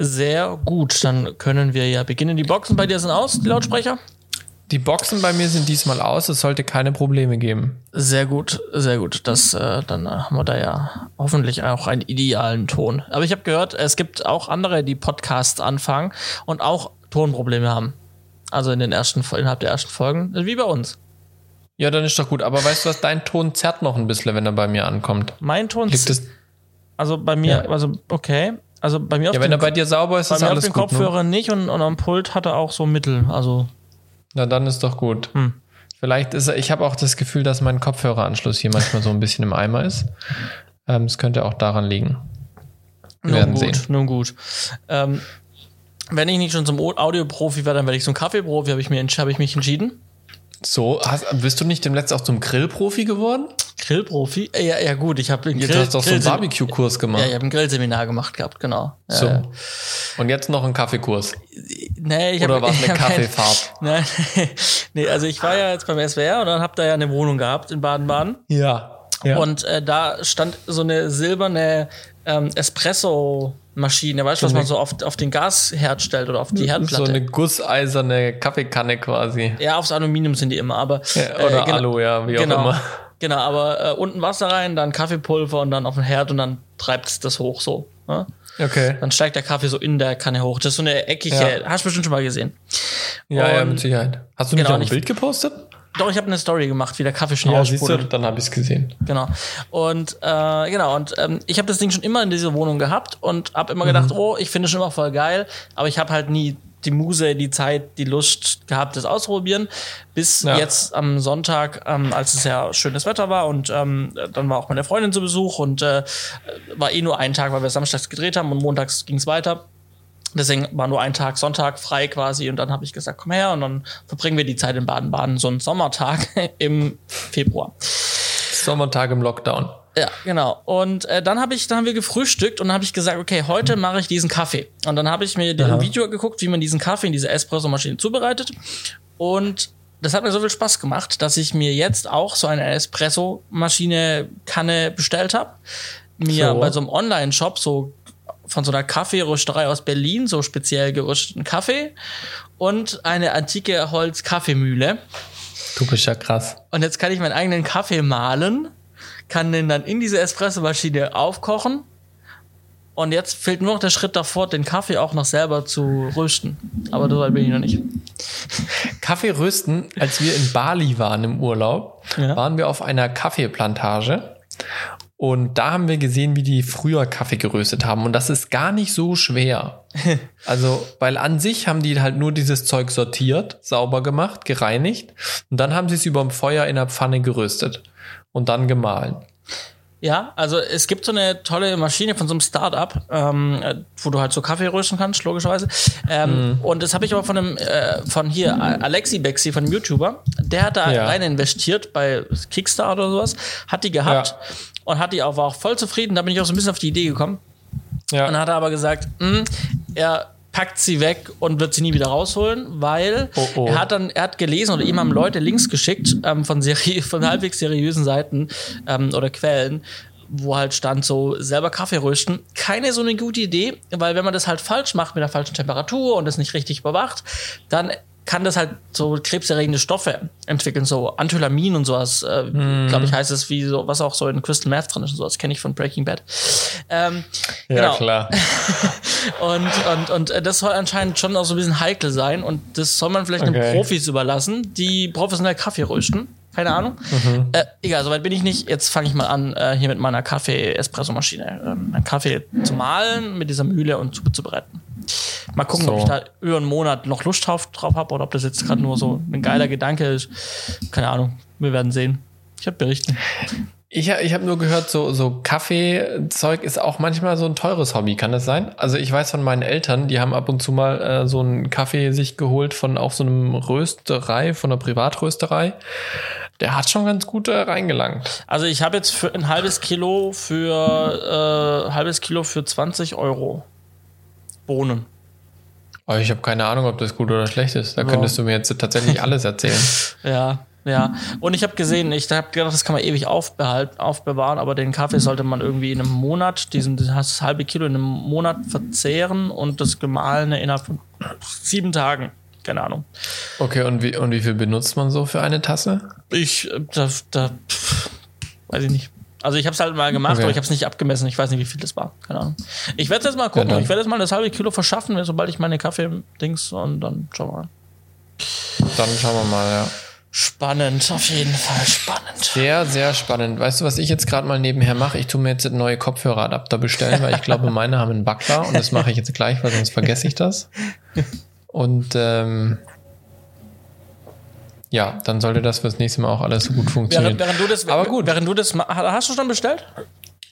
Sehr gut, dann können wir ja beginnen. Die Boxen bei dir sind aus, die Lautsprecher? Die Boxen bei mir sind diesmal aus, es sollte keine Probleme geben. Sehr gut, sehr gut. Das, äh, dann haben wir da ja hoffentlich auch einen idealen Ton. Aber ich habe gehört, es gibt auch andere, die Podcasts anfangen und auch Tonprobleme haben. Also in den ersten, innerhalb der ersten Folgen, wie bei uns. Ja, dann ist doch gut. Aber weißt du was, dein Ton zerrt noch ein bisschen, wenn er bei mir ankommt. Mein Ton Liegt Also bei mir, ja. also okay. Also bei mir auf Ja, wenn er bei dir sauber ist, ist alles gut. Bei mir auf den Kopfhörer ne? nicht und, und am Pult hat er auch so Mittel. Also na, dann ist doch gut. Hm. Vielleicht ist er, ich habe auch das Gefühl, dass mein Kopfhöreranschluss hier manchmal so ein bisschen im Eimer ist. Ähm, es könnte auch daran liegen. Wir nun werden gut, sehen. Nun gut. Ähm, wenn ich nicht schon zum Audioprofi werde, dann werde ich zum Kaffeeprofi, habe ich, hab ich mich entschieden. So, hast, bist du nicht dem letzten auch zum Grillprofi geworden? Grillprofi? Äh, ja, ja gut, ich habe einen Grill, hast doch so einen Barbecue-Kurs gemacht. Ja, ich habe ein Grillseminar gemacht gehabt, genau. So. Äh, Und jetzt noch ein Kaffeekurs. Nee, ich Oder hab, war es eine Kaffeefahrt? Nein, nee, also ich war ja jetzt beim SWR und dann hab da ja eine Wohnung gehabt in Baden-Baden. Ja. Ja. Und äh, da stand so eine silberne ähm, Espresso Maschine, weißt du, was man so auf, auf den Gasherd stellt oder auf die Herdplatte? So eine gusseiserne Kaffeekanne quasi. Ja, aufs Aluminium sind die immer, aber. Ja, oder äh, genau, Alu, ja, wie genau, auch immer. Genau, aber äh, unten Wasser rein, dann Kaffeepulver und dann auf den Herd und dann treibt es das hoch so. Ne? Okay. Dann steigt der Kaffee so in der Kanne hoch. Das ist so eine eckige, ja. hast du bestimmt schon mal gesehen. Ja, und, ja, mit Sicherheit. Hast du nicht genau, auch ein Bild gepostet? Doch, ich habe eine Story gemacht, wie der Kaffee schon oh, siehst du, dann habe ich es gesehen. Genau. Und äh, genau, und ähm, ich habe das Ding schon immer in dieser Wohnung gehabt und habe immer gedacht, mhm. oh, ich finde es schon immer voll geil, aber ich habe halt nie die Muse, die Zeit, die Lust gehabt, das auszuprobieren. Bis ja. jetzt am Sonntag, ähm, als es ja schönes Wetter war und ähm, dann war auch meine Freundin zu Besuch und äh, war eh nur ein Tag, weil wir samstags gedreht haben und montags ging es weiter. Deswegen war nur ein Tag Sonntag frei quasi und dann habe ich gesagt, komm her und dann verbringen wir die Zeit in Baden-Baden, so einen Sommertag im Februar. Sommertag im Lockdown. Ja, genau. Und äh, dann habe ich, dann haben wir gefrühstückt und dann habe ich gesagt, okay, heute mache ich diesen Kaffee. Und dann habe ich mir ein Video geguckt, wie man diesen Kaffee in diese Espresso-Maschine zubereitet. Und das hat mir so viel Spaß gemacht, dass ich mir jetzt auch so eine Espresso-Maschine Kanne bestellt habe. Mir so. bei so einem Online-Shop so von so einer Kaffeerösterei aus Berlin so speziell gerösteten Kaffee und eine antike Holz-Kaffeemühle. Du bist ja krass. Und jetzt kann ich meinen eigenen Kaffee mahlen kann den dann in diese Espressomaschine aufkochen. Und jetzt fehlt nur noch der Schritt davor, den Kaffee auch noch selber zu rösten. Aber so weit bin ich noch nicht. Kaffee rösten, als wir in Bali waren im Urlaub, ja. waren wir auf einer Kaffeeplantage. Und da haben wir gesehen, wie die früher Kaffee geröstet haben. Und das ist gar nicht so schwer. also, weil an sich haben die halt nur dieses Zeug sortiert, sauber gemacht, gereinigt. Und dann haben sie es über dem Feuer in der Pfanne geröstet und dann gemahlen. Ja, also es gibt so eine tolle Maschine von so einem Startup, ähm, wo du halt so Kaffee rösten kannst, logischerweise. Ähm, mm. Und das habe ich aber von einem, äh, von hier, Alexi Bexi, von einem YouTuber, der hat da ja. rein investiert bei Kickstarter oder sowas, hat die gehabt ja. und hat die auch, war auch voll zufrieden. Da bin ich auch so ein bisschen auf die Idee gekommen. Ja. Und hat aber gesagt, mh, hm, er packt sie weg und wird sie nie wieder rausholen, weil oh, oh. er hat dann, er hat gelesen oder ihm haben Leute Links geschickt ähm, von, seri von halbwegs seriösen Seiten ähm, oder Quellen, wo halt stand so selber Kaffee rösten. Keine so eine gute Idee, weil wenn man das halt falsch macht mit der falschen Temperatur und das nicht richtig überwacht, dann kann das halt so krebserregende Stoffe entwickeln, so Antholamin und sowas, äh, mm. glaube ich, heißt es, wie so, was auch so in Crystal Meth drin ist und sowas, kenne ich von Breaking Bad. Ähm, ja, genau. klar. und, und, und äh, das soll anscheinend schon auch so ein bisschen heikel sein und das soll man vielleicht okay. den Profis überlassen, die professionell Kaffee rösten. Keine Ahnung. Mhm. Äh, egal, soweit bin ich nicht. Jetzt fange ich mal an, äh, hier mit meiner Kaffee-Espresso-Maschine ähm, einen Kaffee zu mahlen, mit dieser Mühle und zuzubereiten. Mal gucken, so. ob ich da über einen Monat noch Lust drauf, drauf habe oder ob das jetzt gerade nur so ein geiler Gedanke ist. Keine Ahnung. Wir werden sehen. Ich habe berichten. Ich, ich habe nur gehört, so, so Kaffeezeug ist auch manchmal so ein teures Hobby, kann das sein? Also ich weiß von meinen Eltern, die haben ab und zu mal äh, so einen Kaffee sich geholt von auch so einem Rösterei, von einer Privatrösterei. Der hat schon ganz gut äh, reingelangt. Also ich habe jetzt für ein halbes Kilo für äh, halbes Kilo für 20 Euro Bohnen. Aber ich habe keine Ahnung, ob das gut oder schlecht ist. Da ja. könntest du mir jetzt tatsächlich alles erzählen. ja, Ja, und ich habe gesehen, ich habe gedacht, das kann man ewig aufbehalten, aufbewahren, aber den Kaffee sollte man irgendwie in einem Monat, diesen das halbe Kilo in einem Monat verzehren und das Gemahlene innerhalb von sieben Tagen. Keine Ahnung. Okay, und wie, und wie viel benutzt man so für eine Tasse? Ich, äh, da, da pff, weiß ich nicht. Also ich habe es halt mal gemacht, Okay. aber ich habe es nicht abgemessen. Ich weiß nicht, wie viel das war. Keine Ahnung. Ich werde jetzt mal gucken. Ja, ich werde jetzt mal das halbe Kilo verschaffen, sobald ich meine Kaffee-Dings und dann schauen wir mal. Dann schauen wir mal, ja. Spannend, auf jeden Fall spannend. Sehr, sehr spannend. Weißt du, was ich jetzt gerade mal nebenher mache? Ich tue mir jetzt neue Kopfhöreradapter bestellen, weil ich glaube, meine haben einen Bug und das mache ich jetzt gleich, weil sonst vergesse ich das. Und ähm, ja, dann sollte das fürs nächste Mal auch alles so gut funktionieren. Während, während du das, Aber gut. Während du das, hast du schon bestellt?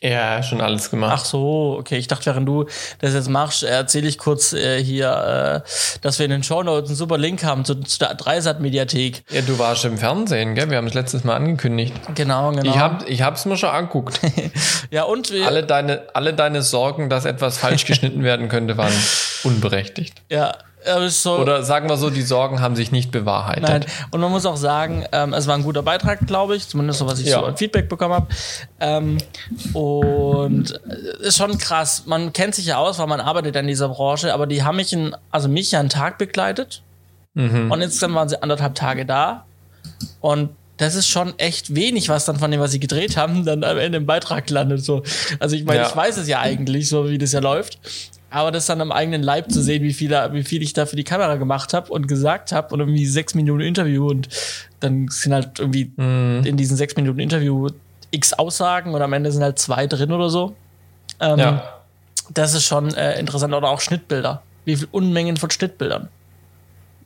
Ja, schon alles gemacht. Ach so, okay. Ich dachte, während du das jetzt machst, erzähle ich kurz äh, hier, äh, dass wir in den Shownotes einen super Link haben zu, zu der Dreisat-Mediathek. Ja, du warst im Fernsehen, gell? Wir haben es letztes Mal angekündigt. Genau, genau. Ich hab, ich hab's mir schon angeguckt. ja, und wir, alle deine, alle deine Sorgen, dass etwas falsch geschnitten werden könnte, waren unberechtigt. ja, so, Oder sagen wir so, die Sorgen haben sich nicht bewahrheitet. Nein, und man muss auch sagen, ähm, es war ein guter Beitrag, glaube ich, zumindest so, was ich Ja. so an Feedback bekommen habe. Ähm, und äh, ist schon krass. Man kennt sich ja aus, weil man arbeitet in dieser Branche, aber die haben mich, in, also mich ja einen Tag begleitet. Und insgesamt waren sie anderthalb Tage da. Und das ist schon echt wenig, was dann von dem, was sie gedreht haben, dann am Ende im Beitrag landet. So. Also ich meine, Ja. ich weiß es ja eigentlich, so wie das ja läuft. Aber das dann am eigenen Leib zu sehen, wie viel, da, wie viel ich da für die Kamera gemacht habe und gesagt habe und irgendwie sechs Minuten Interview und dann sind halt irgendwie in diesen sechs Minuten Interview x Aussagen und am Ende sind halt zwei drin oder so. Ähm, Ja. Das ist schon äh, interessant. Oder auch Schnittbilder. Wie viel Unmengen von Schnittbildern.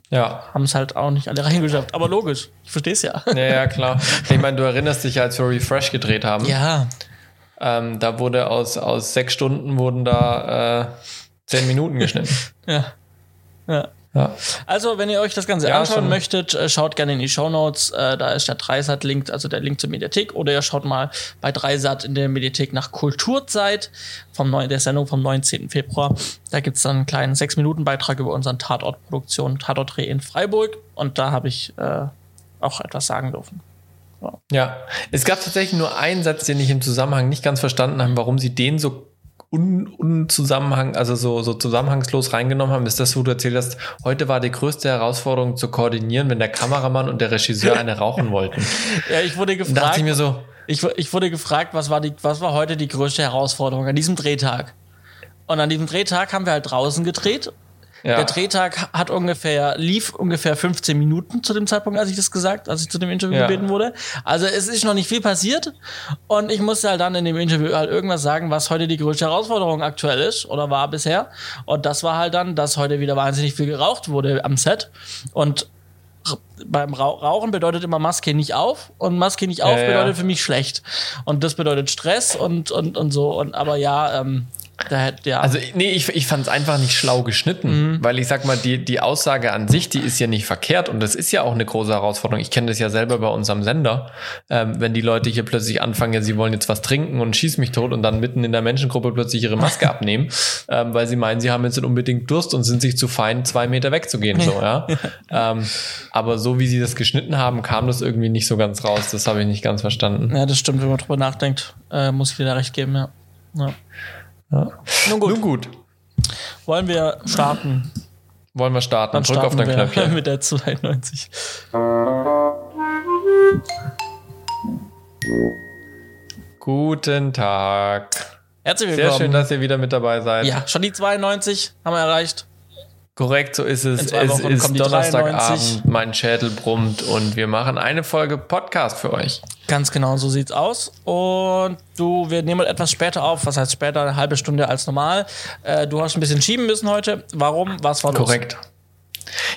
Ja. Haben es halt auch nicht alle reingeschafft. Aber logisch, ich verstehe es ja. Ja, ja, klar. Ich meine, du erinnerst dich, als wir Refresh gedreht haben. Ja, Ähm, da wurde aus, aus sechs Stunden wurden da äh, zehn Minuten geschnitten. ja. Ja. Ja. Also, wenn ihr euch das Ganze Ja, anschauen schon. möchtet, äh, schaut gerne in die Shownotes. Äh, da ist der Dreisat-Link, also der Link zur Mediathek. Oder ihr schaut mal bei Dreisat in der Mediathek nach Kulturzeit vom neuen, der Sendung vom 19. Februar. Da gibt's dann einen kleinen 6-Minuten-Beitrag über unseren Tatortproduktion, Tatortdreh in Freiburg. Und da habe ich äh, auch etwas sagen dürfen. Ja. Es gab tatsächlich nur einen Satz, den ich im Zusammenhang nicht ganz verstanden habe, warum sie den so un, unzusammenhang, also so, so zusammenhangslos reingenommen haben, ist das, wo du erzählt hast, heute war die größte Herausforderung zu koordinieren, wenn der Kameramann und der Regisseur eine rauchen wollten. Ja, ich wurde Und dachte gefragt. ich mir so, Ich, ich wurde gefragt, was war, die, was war heute die größte Herausforderung an diesem Drehtag? Und an diesem Drehtag haben wir halt draußen gedreht. Ja, Der Drehtag hat ungefähr, lief ungefähr 15 Minuten zu dem Zeitpunkt, als ich das gesagt, als ich zu dem Interview Ja. gebeten wurde. Also es ist noch nicht viel passiert. Und ich musste halt dann in dem Interview halt irgendwas sagen, was heute die größte Herausforderung aktuell ist oder war bisher. Und das war halt dann, dass heute wieder wahnsinnig viel geraucht wurde am Set. Und beim Rau- Rauchen bedeutet immer Maske nicht auf und Maske nicht auf Ja, ja. bedeutet für mich schlecht. Und das bedeutet Stress und, und, und so. Und aber ja, ähm, da hätte ja. Also, nee, ich, ich fand es einfach nicht schlau geschnitten, Mhm. weil ich sag mal, die, die Aussage an sich, die ist ja nicht verkehrt und das ist ja auch eine große Herausforderung. Ich kenne das ja selber bei unserem Sender, ähm, wenn die Leute hier plötzlich anfangen, ja, sie wollen jetzt was trinken und schieß mich tot und dann mitten in der Menschengruppe plötzlich ihre Maske abnehmen, ähm, weil sie meinen, sie haben jetzt nicht unbedingt Durst und sind sich zu fein, zwei Meter wegzugehen, so, ja. ähm, aber so wie sie das geschnitten haben, kam das irgendwie nicht so ganz raus. Das habe ich nicht ganz verstanden. Ja, das stimmt, wenn man drüber nachdenkt, äh, muss ich dir da recht geben, ja. ja. Nun gut, Nun gut, wollen wir starten? wollen wir starten. Dann Drück starten auf dein wir Knöpfchen. mit der 92. Guten Tag. Herzlich Sehr willkommen. schön, dass ihr wieder mit dabei seid. ja, schon die 92 haben wir erreicht. Korrekt, so ist es. Es ist Donnerstagabend, 93. mein Schädel brummt und wir machen eine Folge Podcast für euch. Ganz genau, so sieht's aus. Und du, wir nehmen etwas später auf. Was heißt später? Eine halbe Stunde als normal. Äh, du hast ein bisschen schieben müssen heute. Warum? Was war los? Korrekt.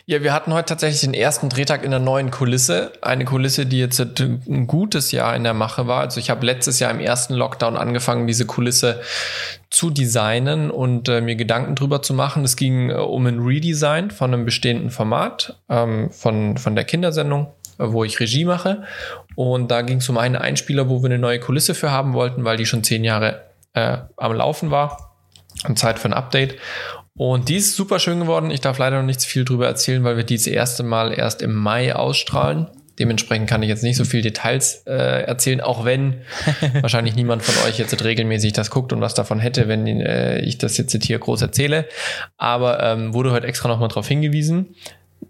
Ja, wir hatten heute tatsächlich den ersten Drehtag in der neuen Kulisse. Eine Kulisse, die jetzt ein gutes Jahr in der Mache war. Also ich habe letztes Jahr im ersten Lockdown angefangen, diese Kulisse zu designen und äh, mir Gedanken drüber zu machen. Es ging äh, um ein Redesign von einem bestehenden Format, ähm, von, von der Kindersendung, äh, wo ich Regie mache. Und da ging es um einen Einspieler, wo wir eine neue Kulisse für haben wollten, weil die schon zehn Jahre äh, am Laufen war. Und Zeit für ein Update. Und die ist super schön geworden. Ich darf leider noch nicht so viel drüber erzählen, weil wir die das erste Mal erst im Mai ausstrahlen. Dementsprechend kann ich jetzt nicht so viel Details äh, erzählen, auch wenn wahrscheinlich niemand von euch jetzt regelmäßig das guckt und was davon hätte, wenn äh, ich das jetzt hier groß erzähle. Aber ähm, wurde heute extra nochmal darauf hingewiesen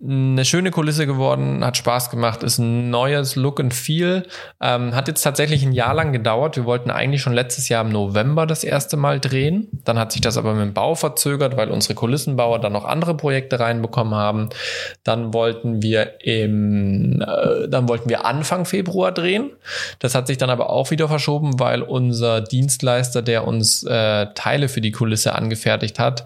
eine schöne Kulisse geworden, hat Spaß gemacht, ist ein neues Look and Feel. Ähm, hat jetzt tatsächlich ein Jahr lang gedauert. Wir wollten eigentlich schon letztes Jahr im November das erste Mal drehen. Dann hat sich das aber mit dem Bau verzögert, weil unsere Kulissenbauer dann noch andere Projekte reinbekommen haben. Dann wollten wir im, äh, dann wollten wir Anfang Februar drehen. Das hat sich dann aber auch wieder verschoben, weil unser Dienstleister, der uns äh, Teile für die Kulisse angefertigt hat,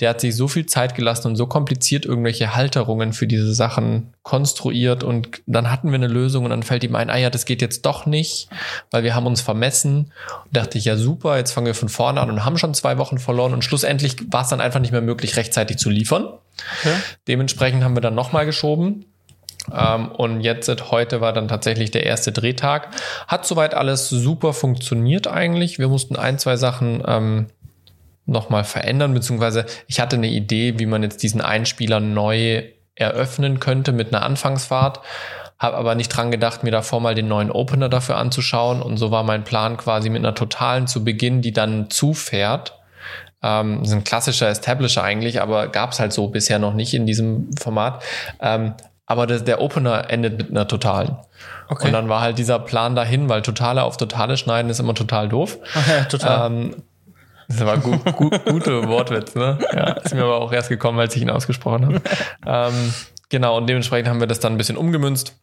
der hat sich so viel Zeit gelassen und so kompliziert irgendwelche Halterungen für diese Sachen konstruiert und dann hatten wir eine Lösung und dann fällt ihm ein, ah ja, das geht jetzt doch nicht, weil wir haben uns vermessen und dachte ich, ja super, jetzt fangen wir von vorne an und haben schon zwei Wochen verloren und schlussendlich war es dann einfach nicht mehr möglich, rechtzeitig zu liefern. Okay. Dementsprechend haben wir dann nochmal geschoben. Ähm, und jetzt, heute war dann tatsächlich der erste Drehtag. Hat soweit alles super funktioniert eigentlich. Wir mussten ein, zwei Sachen ähm, nochmal verändern, beziehungsweise ich hatte eine Idee, wie man jetzt diesen Einspieler neu eröffnen könnte mit einer Anfangsfahrt, habe aber nicht dran gedacht, mir davor mal den neuen Opener dafür anzuschauen und so war mein Plan quasi mit einer totalen zu Beginn, die dann zufährt. Ähm, das ist ein klassischer Establisher eigentlich, aber gab es halt so bisher noch nicht in diesem Format. Ähm, aber das, der Opener endet mit einer totalen. Okay. Und dann war halt dieser Plan dahin, weil Totale auf Totale schneiden ist immer total doof. Ja, total. Ähm, das war gut, gut, gute Wortwitz, ne? Ja, ist mir aber auch erst gekommen, als ich ihn ausgesprochen habe. ähm, genau, und dementsprechend haben wir das dann ein bisschen umgemünzt.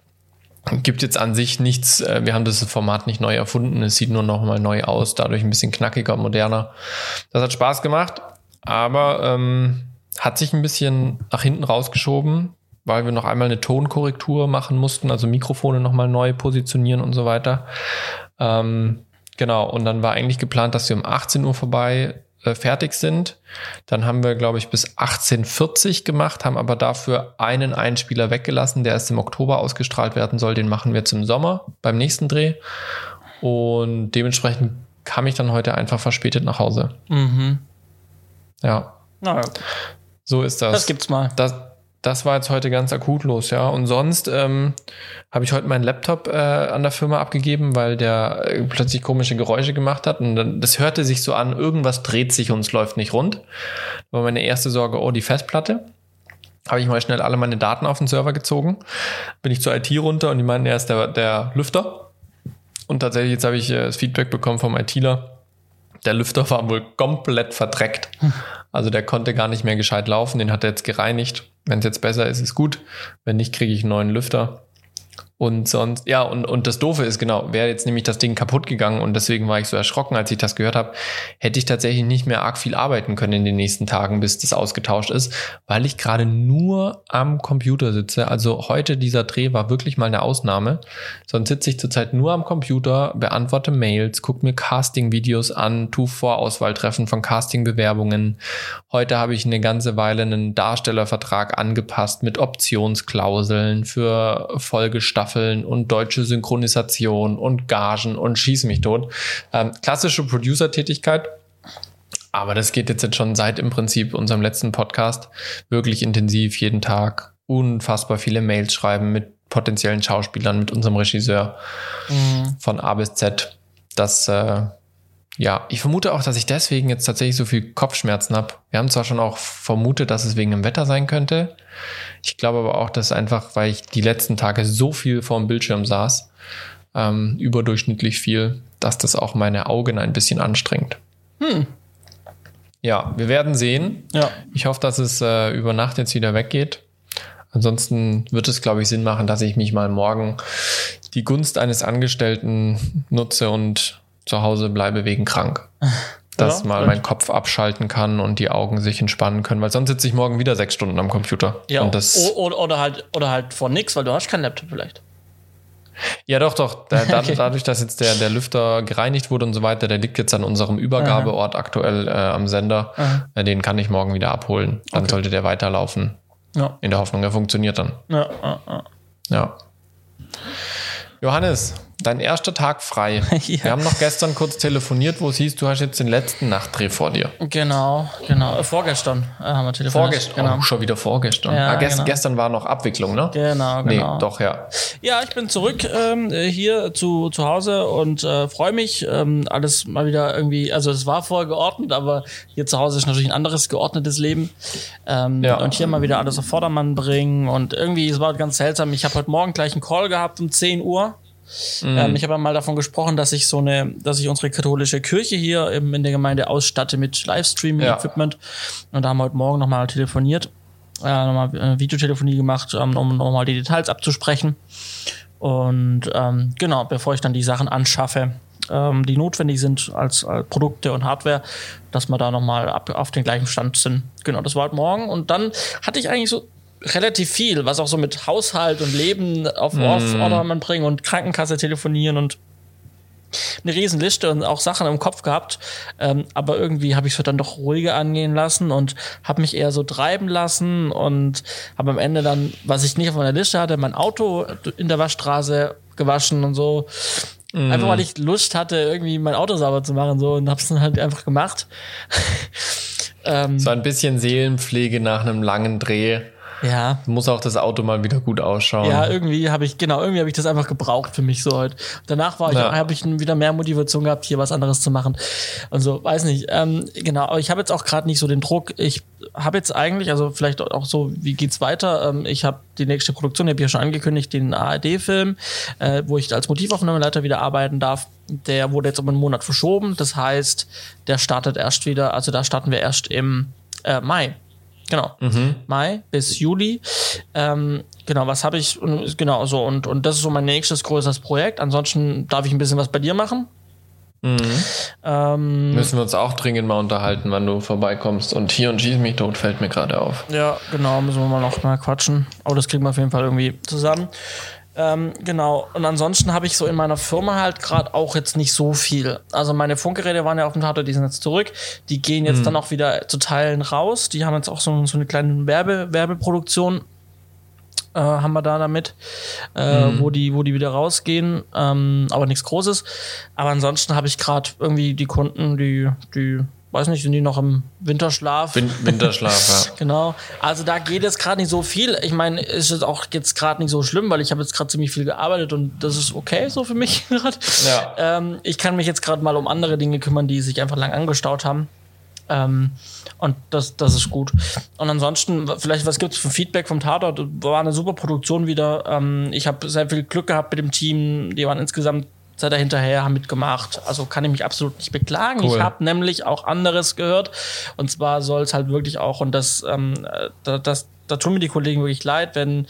Gibt jetzt an sich nichts, äh, wir haben das Format nicht neu erfunden, es sieht nur noch mal neu aus, dadurch ein bisschen knackiger, moderner. Das hat Spaß gemacht, aber ähm, hat sich ein bisschen nach hinten rausgeschoben, weil wir noch einmal eine Tonkorrektur machen mussten, also Mikrofone nochmal neu positionieren und so weiter. Ähm, Genau, und dann war eigentlich geplant, dass wir um 18 Uhr vorbei äh, fertig sind. Dann haben wir, glaube ich, bis 18.40 gemacht, haben aber dafür einen Einspieler weggelassen, der erst im Oktober ausgestrahlt werden soll. Den machen wir jetzt im Sommer beim nächsten Dreh. Und dementsprechend kam ich dann heute einfach verspätet nach Hause. Mhm. Ja. Naja. So ist das. Das gibt's mal. Das, das war jetzt heute ganz akut los, ja. Und sonst ähm, habe ich heute meinen Laptop äh, an der Firma abgegeben, weil der äh, plötzlich komische Geräusche gemacht hat. Und dann, das hörte sich so an, irgendwas dreht sich und es läuft nicht rund. War meine erste Sorge, oh, die Festplatte. Habe ich mal schnell alle meine Daten auf den Server gezogen. Bin ich zur IT runter und die meinten, er ist der, der Lüfter. Und tatsächlich, jetzt habe ich äh, das Feedback bekommen vom ITler. Der Lüfter war wohl komplett verdreckt. Also der konnte gar nicht mehr gescheit laufen. Den hat er jetzt gereinigt wenn es jetzt besser ist, ist gut. Wenn nicht, kriege ich einen neuen Lüfter. Und sonst, ja, und, und das Doofe ist, genau, wäre jetzt nämlich das Ding kaputt gegangen und deswegen war ich so erschrocken, als ich das gehört habe, hätte ich tatsächlich nicht mehr arg viel arbeiten können in den nächsten Tagen, bis das ausgetauscht ist, weil ich gerade nur am Computer sitze. Also heute dieser Dreh war wirklich mal eine Ausnahme. Sonst sitze ich zurzeit nur am Computer, beantworte Mails, gucke mir Casting-Videos an, tu Vorauswahltreffen von Casting-Bewerbungen. Heute habe ich eine ganze Weile einen Darstellervertrag angepasst mit Optionsklauseln für Folgestaffeln Staffeln und deutsche Synchronisation und Gagen und schieß mich tot. Ähm, klassische Producer-Tätigkeit. Aber das geht jetzt schon seit im Prinzip unserem letzten Podcast wirklich intensiv, jeden Tag unfassbar viele Mails schreiben mit potenziellen Schauspielern, mit unserem Regisseur mhm. von A bis Z. Das, äh, ja, ich vermute auch, dass ich deswegen jetzt tatsächlich so viel Kopfschmerzen habe. Wir haben zwar schon auch vermutet, dass es wegen dem Wetter sein könnte. Ich glaube aber auch, dass einfach, weil ich die letzten Tage so viel vor dem Bildschirm saß, ähm, überdurchschnittlich viel, dass das auch meine Augen ein bisschen anstrengt. Hm. Ja, wir werden sehen. Ja. Ich hoffe, dass es äh, über Nacht jetzt wieder weggeht. Ansonsten wird es, glaube ich, Sinn machen, dass ich mich mal morgen die Gunst eines Angestellten nutze und zu Hause bleibe wegen krank. dass ja, mal mein Kopf abschalten kann und die Augen sich entspannen können, weil sonst sitze ich morgen wieder sechs Stunden am Computer. Ja, oder, oder halt oder halt vor nix, weil du hast keinen Laptop vielleicht. Ja, doch, doch. Da, okay. Dadurch, dass jetzt der, der Lüfter gereinigt wurde und so weiter, der liegt jetzt an unserem Übergabeort Aha. aktuell äh, am Sender. Äh, den kann ich morgen wieder abholen. Dann okay. sollte der weiterlaufen. Ja. In der Hoffnung, er funktioniert dann. Ja, ja, ja. ja. Johannes, dein erster Tag frei. Ja. Wir haben noch gestern kurz telefoniert, wo es hieß, du hast jetzt den letzten Nachtdreh vor dir. Genau, genau. Äh, vorgestern äh, haben wir telefoniert. Vorgestern. Genau. Oh, schon wieder vorgestern. Ja, ah, gest genau. Gestern war noch Abwicklung, ne? Genau, genau. Nee, doch, ja. Ja, ich bin zurück ähm, hier zu, zu Hause und äh, freue mich. Ähm, alles mal wieder irgendwie, also es war vorher geordnet, aber hier zu Hause ist natürlich ein anderes geordnetes Leben. Ähm, Ja. Und hier mal wieder alles auf Vordermann bringen. Und irgendwie, es war ganz seltsam. Ich habe heute Morgen gleich einen Call gehabt um 10 Uhr. Ähm, ich habe ja mal davon gesprochen, dass ich so eine, dass ich unsere katholische Kirche hier im, in der Gemeinde ausstatte mit Livestreaming-Equipment. Und da haben wir heute Morgen nochmal telefoniert, äh, nochmal äh, Videotelefonie gemacht, ähm, um nochmal die Details abzusprechen. Und ähm, genau, bevor ich dann die Sachen anschaffe, ähm, die notwendig sind als, als Produkte und Hardware, dass wir da nochmal ab, auf den gleichen Stand sind. Genau, das war heute Morgen. Und dann hatte ich eigentlich so relativ viel, was auch so mit Haushalt und Leben auf, auf Ordermann bringen und Krankenkasse telefonieren und eine riesen Liste und auch Sachen im Kopf gehabt, ähm, aber irgendwie habe ich es dann doch ruhiger angehen lassen und habe mich eher so treiben lassen und habe am Ende dann, was ich nicht auf meiner Liste hatte, mein Auto in der Waschstraße gewaschen und so. Einfach weil ich Lust hatte, irgendwie mein Auto sauber zu machen so und habe es dann halt einfach gemacht. ähm, So ein bisschen Seelenpflege nach einem langen Dreh. Ja, Muss auch das Auto mal wieder gut ausschauen. Ja, irgendwie habe ich, genau, irgendwie habe ich das einfach gebraucht für mich so heute. Danach war ich, Ja. habe ich wieder mehr Motivation gehabt, hier was anderes zu machen. Und so, weiß nicht. Ähm, genau, aber ich habe jetzt auch gerade nicht so den Druck. Ich habe jetzt eigentlich, also vielleicht auch so, wie geht's weiter? Ähm, ich habe die nächste Produktion, die habe ich ja schon angekündigt, den ARD-Film, äh, wo ich als Motivaufnahmeleiter wieder arbeiten darf. Der wurde jetzt um einen Monat verschoben. Das heißt, der startet erst wieder, also da starten wir erst im äh, Mai. Genau. Mai bis Juli. Ähm, genau, was habe ich? und- Genau, so. Und, und das ist so mein nächstes größeres Projekt. Ansonsten darf ich ein bisschen was bei dir machen. Ähm, Müssen wir uns auch dringend mal unterhalten, wann du vorbeikommst. Und hier und schieß mich tot fällt mir gerade auf. ja, genau, müssen wir mal noch mal quatschen. Aber das kriegen wir auf jeden Fall irgendwie zusammen. Ähm, genau. Und ansonsten habe ich so in meiner Firma halt gerade auch jetzt nicht so viel. Also meine Funkgeräte waren ja auf dem Tatort, die sind jetzt zurück. Die gehen jetzt dann auch wieder zu Teilen raus. Die haben jetzt auch so, so eine kleine Werbe, Werbeproduktion äh, haben wir da damit, äh, wo, die, wo die wieder rausgehen, ähm, aber nichts Großes. Aber ansonsten habe ich gerade irgendwie die Kunden, die, die, weiß nicht, sind die noch im Winterschlaf? Win Winterschlaf, ja. Genau. Also da geht es gerade nicht so viel. Ich meine, ist es auch jetzt gerade nicht so schlimm, weil ich habe jetzt gerade ziemlich viel gearbeitet und das ist okay so für mich gerade. Ja. Ähm, ich kann mich jetzt gerade mal um andere Dinge kümmern, die sich einfach lang angestaut haben. Ähm, und das, das ist gut. Und ansonsten, vielleicht, was gibt's für Feedback vom Tatort? War eine super Produktion wieder. Ähm, ich habe sehr viel Glück gehabt mit dem Team. Die waren insgesamt seid ihr hinterher, haben mitgemacht. Also kann ich mich absolut nicht beklagen. Cool. Ich habe nämlich auch anderes gehört. Und zwar soll es halt wirklich auch, und das, ähm, äh, da, das, da tun mir die Kollegen wirklich leid, wenn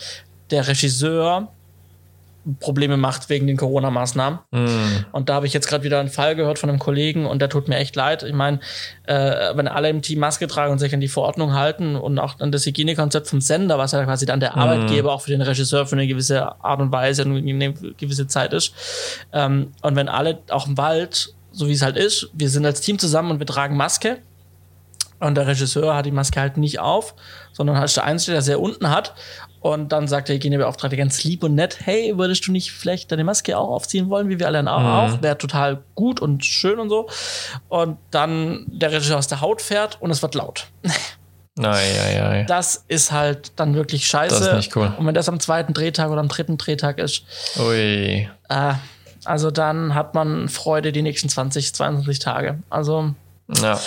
der Regisseur Probleme macht wegen den Corona-Maßnahmen. Und da habe ich jetzt gerade wieder einen Fall gehört von einem Kollegen und der tut mir echt leid. Ich meine, äh, wenn alle im Team Maske tragen und sich an die Verordnung halten und auch an das Hygienekonzept vom Sender, was ja quasi dann der Arbeitgeber auch für den Regisseur für eine gewisse Art und Weise und eine gewisse Zeit ist. Ähm, und wenn alle auch im Wald, so wie es halt ist, wir sind als Team zusammen und wir tragen Maske, und der Regisseur hat die Maske halt nicht auf, sondern halt der Einzige, der sehr unten hat. Und dann sagt der Hygienebeauftragte ganz lieb und nett, hey, würdest du nicht vielleicht deine Maske auch aufziehen wollen, wie wir alle auch? Wäre total gut und schön und so. Und dann der Regisseur aus der Haut fährt und es wird laut. Ei, Das ist halt dann wirklich scheiße. Das ist nicht cool. Und wenn das am zweiten Drehtag oder am dritten Drehtag ist, Ui. äh, also dann hat man Freude die nächsten 20, 22 Tage. Also Ja. das,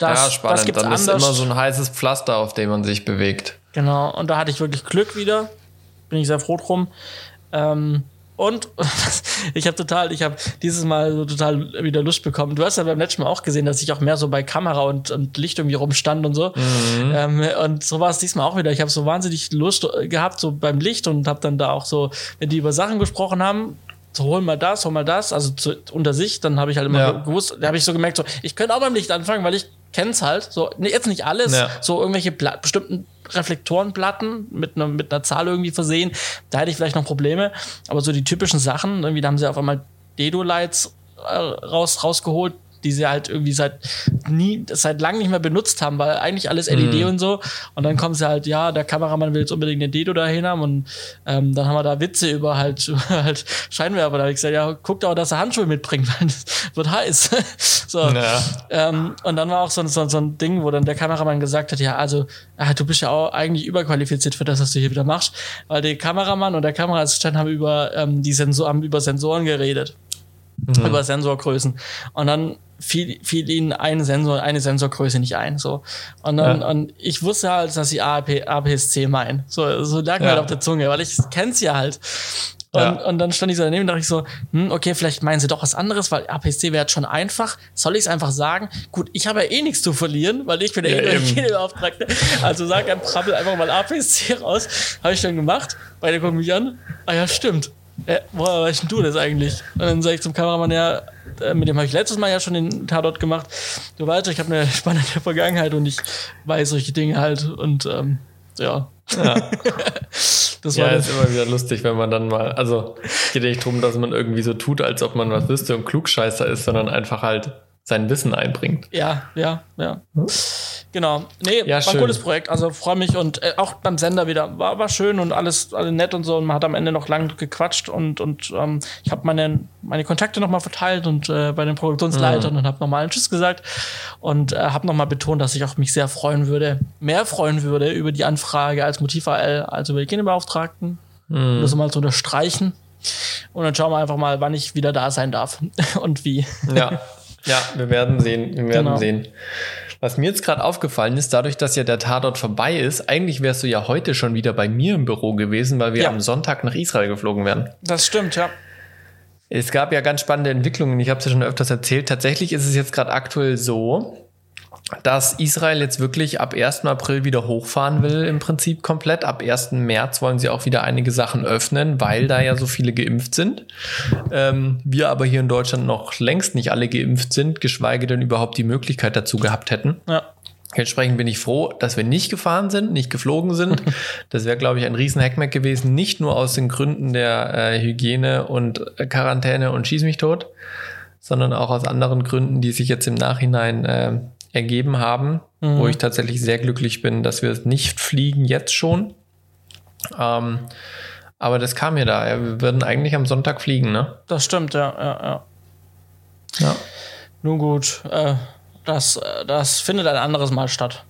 ja, das spannend. gibt's Dann ist anders. immer so ein heißes Pflaster, auf dem man sich bewegt. Genau, und da hatte ich wirklich Glück wieder. Bin ich sehr froh drum. Ähm, und ich habe total, ich habe dieses Mal so total wieder Lust bekommen. Du hast ja beim letzten Mal auch gesehen, dass ich auch mehr so bei Kamera und, und Licht irgendwie rumstand und so. Ähm, und so war es diesmal auch wieder. Ich habe so wahnsinnig Lust gehabt, so beim Licht und habe dann da auch so, wenn die über Sachen gesprochen haben, so hol mal das, hol mal das, also zu, unter sich, dann habe ich halt immer Ja. gewusst, da habe ich so gemerkt, so, ich könnte auch beim Licht anfangen, weil ich kenn's halt, so, jetzt nicht alles, Ja. so irgendwelche Pla bestimmten Reflektorenplatten mit einer, mit einer Zahl irgendwie versehen, da hätte ich vielleicht noch Probleme, aber so die typischen Sachen, irgendwie, da haben sie auf einmal Dedo-Lights äh, raus, rausgeholt, die sie halt irgendwie seit nie, seit langem nicht mehr benutzt haben, weil eigentlich alles LED mhm. und so. Und dann kommen sie halt, ja, der Kameramann will jetzt unbedingt eine Dedo dahin haben und ähm, dann haben wir da Witze über halt, halt Scheinwerfer. Da habe ich gesagt, ja, guckt auch, dass er Handschuhe mitbringt, weil es wird heiß. so. Ja. Ähm, und dann war auch so, so, so ein Ding, wo dann der Kameramann gesagt hat, ja, also, ah, du bist ja auch eigentlich überqualifiziert für das, was du hier wieder machst. Weil der Kameramann und der Kameraassistent haben über ähm, die Sensor, haben über Sensoren geredet mhm. über Sensorgrößen. Und dann fiel, fiel ihnen ein Sensor, eine Sensorgröße nicht ein. So. Und dann, ja. und ich wusste halt, dass sie AP, APS-C meinen. So, so lag mir ja. halt auf der Zunge, weil ich kenn's ja halt. Und, ja. und dann stand ich so daneben und dachte ich so, hm, okay, vielleicht meinen sie doch was anderes, weil APS-C wäre schon einfach. Soll ich es einfach sagen? Gut, ich habe ja eh nichts zu verlieren, weil ich bin ja, Hygienebeauftragte. Also sag ein Prabbel einfach mal APS-C raus. Habe ich dann gemacht. Beide gucken mich an. Ah ja, stimmt äh, woher weißt du das eigentlich? Und dann sage ich zum Kameramann, ja, äh, mit dem habe ich letztes Mal ja schon den Tatort gemacht. Du weißt, ich habe eine spannende Vergangenheit und ich weiß solche Dinge halt und ähm, ja. ja. das war ja, ist immer wieder lustig, wenn man dann mal, also geht ja nicht darum, dass man irgendwie so tut, als ob man was wüsste und Klugscheißer ist, sondern einfach halt sein Wissen einbringt. Ja, ja, ja. Hm? Genau. Nee, ja, war schön. ein cooles Projekt. Also freue mich und äh, auch beim Sender wieder. War, war schön und alles, alles nett und so. Und man hat am Ende noch lang gequatscht und, und ähm, ich habe meine, meine Kontakte nochmal verteilt und äh, bei den Produktionsleitern mhm. und habe nochmal einen Tschüss gesagt und äh, habe nochmal betont, dass ich auch mich sehr freuen würde, mehr freuen würde über die Anfrage als Motiv-AL, also über die Kinderbeauftragten. Mhm. Das mal zu unterstreichen. Und dann schauen wir einfach mal, wann ich wieder da sein darf und wie. Ja. Ja, wir werden sehen. Wir werden genau. sehen. Was mir jetzt gerade aufgefallen ist, dadurch, dass ja der Tatort vorbei ist, eigentlich wärst du ja heute schon wieder bei mir im Büro gewesen, weil wir ja. am Sonntag nach Israel geflogen wären. Das stimmt, ja. Es gab ja ganz spannende Entwicklungen, ich habe es ja schon öfters erzählt. Tatsächlich ist es jetzt gerade aktuell so, dass Israel jetzt wirklich ab 1. April wieder hochfahren will, im Prinzip komplett. Ab 1. März wollen sie auch wieder einige Sachen öffnen, weil da ja so viele geimpft sind. Ähm, wir aber hier in Deutschland noch längst nicht alle geimpft sind, geschweige denn überhaupt die Möglichkeit dazu gehabt hätten. Ja. Entsprechend bin ich froh, dass wir nicht gefahren sind, nicht geflogen sind. Das wäre, glaube ich, ein riesen Hackmack gewesen, nicht nur aus den Gründen der äh, Hygiene und äh, Quarantäne und Schieß mich tot, sondern auch aus anderen Gründen, die sich jetzt im Nachhinein äh, ergeben haben, mhm. wo ich tatsächlich sehr glücklich bin, dass wir nicht fliegen jetzt schon. Ähm, aber das kam mir da. Wir würden eigentlich am Sonntag fliegen, ne? Das stimmt, ja, ja, ja. ja. Nun gut, äh, das, das findet ein anderes Mal statt.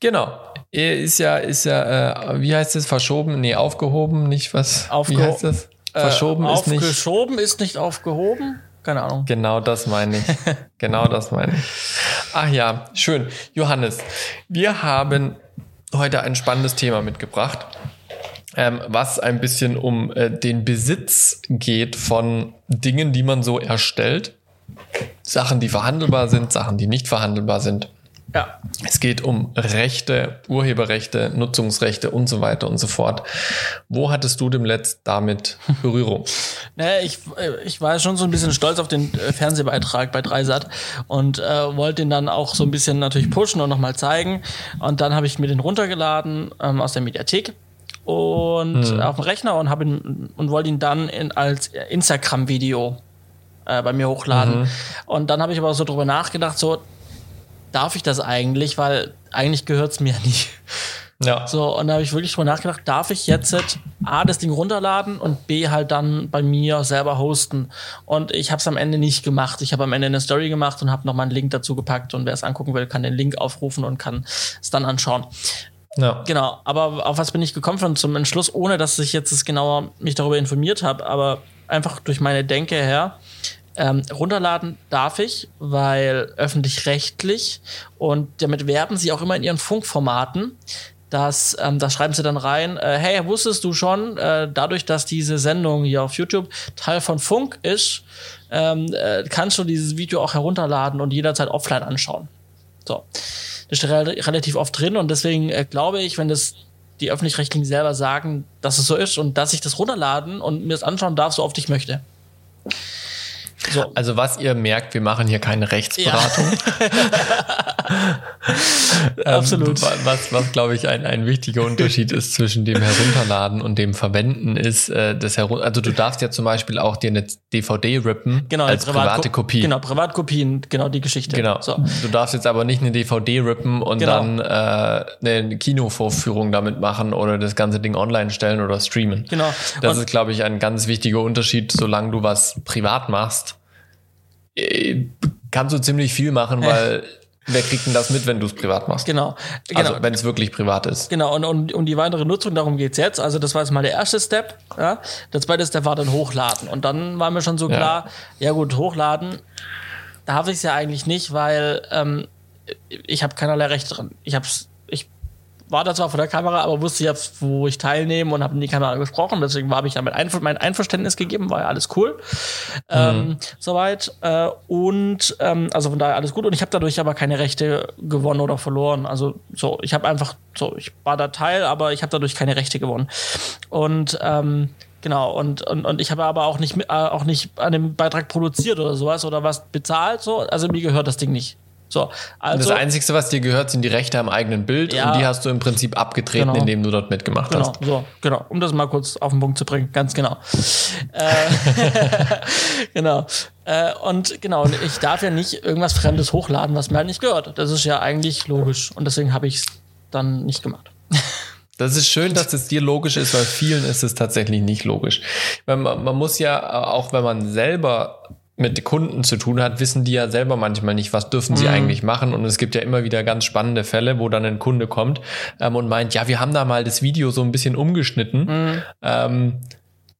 Genau. Ist ja, ist ja, äh, wie heißt es, verschoben? Nee, aufgehoben, nicht was? Aufgeho wie heißt das? Verschoben äh, ist nicht. Aufgeschoben ist nicht aufgehoben? Keine Ahnung. Genau das meine ich. genau das meine ich. Ach ja, schön. Johannes, wir haben heute ein spannendes Thema mitgebracht, ähm, was ein bisschen um äh, den Besitz geht von Dingen, die man so erstellt. Sachen, die verhandelbar sind, Sachen, die nicht verhandelbar sind. Ja. Es geht um Rechte, Urheberrechte, Nutzungsrechte und so weiter und so fort. Wo hattest du dem Letzt damit Berührung? naja, ich, äh, ich war schon so ein bisschen stolz auf den äh, Fernsehbeitrag bei Dreisat und äh, wollte ihn dann auch so ein bisschen natürlich pushen und nochmal zeigen. Und dann habe ich mir den runtergeladen ähm, aus der Mediathek und hm. auf dem Rechner und habe ihn und wollte ihn dann in, als Instagram-Video äh, bei mir hochladen. Mhm. Und dann habe ich aber so drüber nachgedacht, so darf ich das eigentlich, weil eigentlich gehört es mir nicht. Ja. So, und da habe ich wirklich drüber nachgedacht, darf ich jetzt A, das Ding runterladen und B, halt dann bei mir selber hosten. Und ich habe es am Ende nicht gemacht. Ich habe am Ende eine Story gemacht und habe nochmal einen Link dazu gepackt. Und wer es angucken will, kann den Link aufrufen und kann es dann anschauen. Ja. Genau, aber auf was bin ich gekommen von zum Entschluss, ohne dass ich jetzt genauer mich darüber informiert habe, aber einfach durch meine Denke her, ähm, runterladen darf ich, weil öffentlich-rechtlich und damit werben sie auch immer in ihren Funkformaten, dass ähm, da schreiben sie dann rein, äh, hey, wusstest du schon, äh, dadurch, dass diese Sendung hier auf YouTube Teil von Funk ist, ähm, äh, kannst du dieses Video auch herunterladen und jederzeit offline anschauen. So. Das steht re relativ oft drin und deswegen äh, glaube ich, wenn das die öffentlich-rechtlichen selber sagen, dass es so ist und dass ich das runterladen und mir das anschauen darf, so oft ich möchte. So. Also was ihr merkt, wir machen hier keine Rechtsberatung. Ja. Absolut. Ähm, was, was glaube ich, ein, ein wichtiger Unterschied ist zwischen dem Herunterladen und dem Verwenden, ist äh, das Herun Also du darfst ja zum Beispiel auch dir eine DVD rippen genau, als Privat private Kopie. Genau, Privatkopien, genau die Geschichte. Genau. So. Du darfst jetzt aber nicht eine DVD rippen und Genau. dann äh, eine Kinovorführung damit machen oder das ganze Ding online stellen oder streamen. Genau. Das Und- ist, glaube ich, ein ganz wichtiger Unterschied. Solange du was privat machst, äh, kannst du ziemlich viel machen, weil wer kriegt denn das mit, wenn du es privat machst? Genau. genau. Also wenn es wirklich privat ist. Genau, und, und um die weitere Nutzung, darum geht's jetzt. Also das war jetzt mal der erste Step. Ja. Der zweite Step war dann Hochladen. Und dann war mir schon so Ja. klar, ja gut, Hochladen darf ich es ja eigentlich nicht, weil ähm, ich habe keinerlei Recht dran. Ich hab's, ich war da zwar vor der Kamera, aber wusste ja, wo ich teilnehme und habe in die Kamera gesprochen. Deswegen habe ich ja mein, Einver mein Einverständnis gegeben, war ja alles cool. Ähm, soweit. Äh, und ähm, also von daher alles gut. Und ich habe dadurch aber keine Rechte gewonnen oder verloren. Also so, ich habe einfach so, ich war da Teil, aber ich habe dadurch keine Rechte gewonnen. Und ähm, Genau, und, und, und ich habe aber auch nicht, äh, auch nicht an dem Beitrag produziert oder sowas oder was bezahlt, so. Also mir gehört das Ding nicht. So, also. das Einzige, was dir gehört, sind die Rechte am eigenen Bild Ja. und die hast du im Prinzip abgetreten, Genau. indem du dort mitgemacht Genau, hast. so, genau. Um das mal kurz auf den Punkt zu bringen, ganz genau. äh, genau. Äh, und genau, und ich darf ja nicht irgendwas Fremdes hochladen, was mir halt nicht gehört. Das ist ja eigentlich logisch. Und deswegen habe ich es dann nicht gemacht. Das ist schön, dass es dir logisch ist, weil vielen ist es tatsächlich nicht logisch. Man, man muss ja, äh, auch wenn man selber mit Kunden zu tun hat, wissen die ja selber manchmal nicht, was dürfen sie eigentlich machen. Und es gibt ja immer wieder ganz spannende Fälle, wo dann ein Kunde kommt ähm, und meint, ja, wir haben da mal das Video so ein bisschen umgeschnitten. Ähm,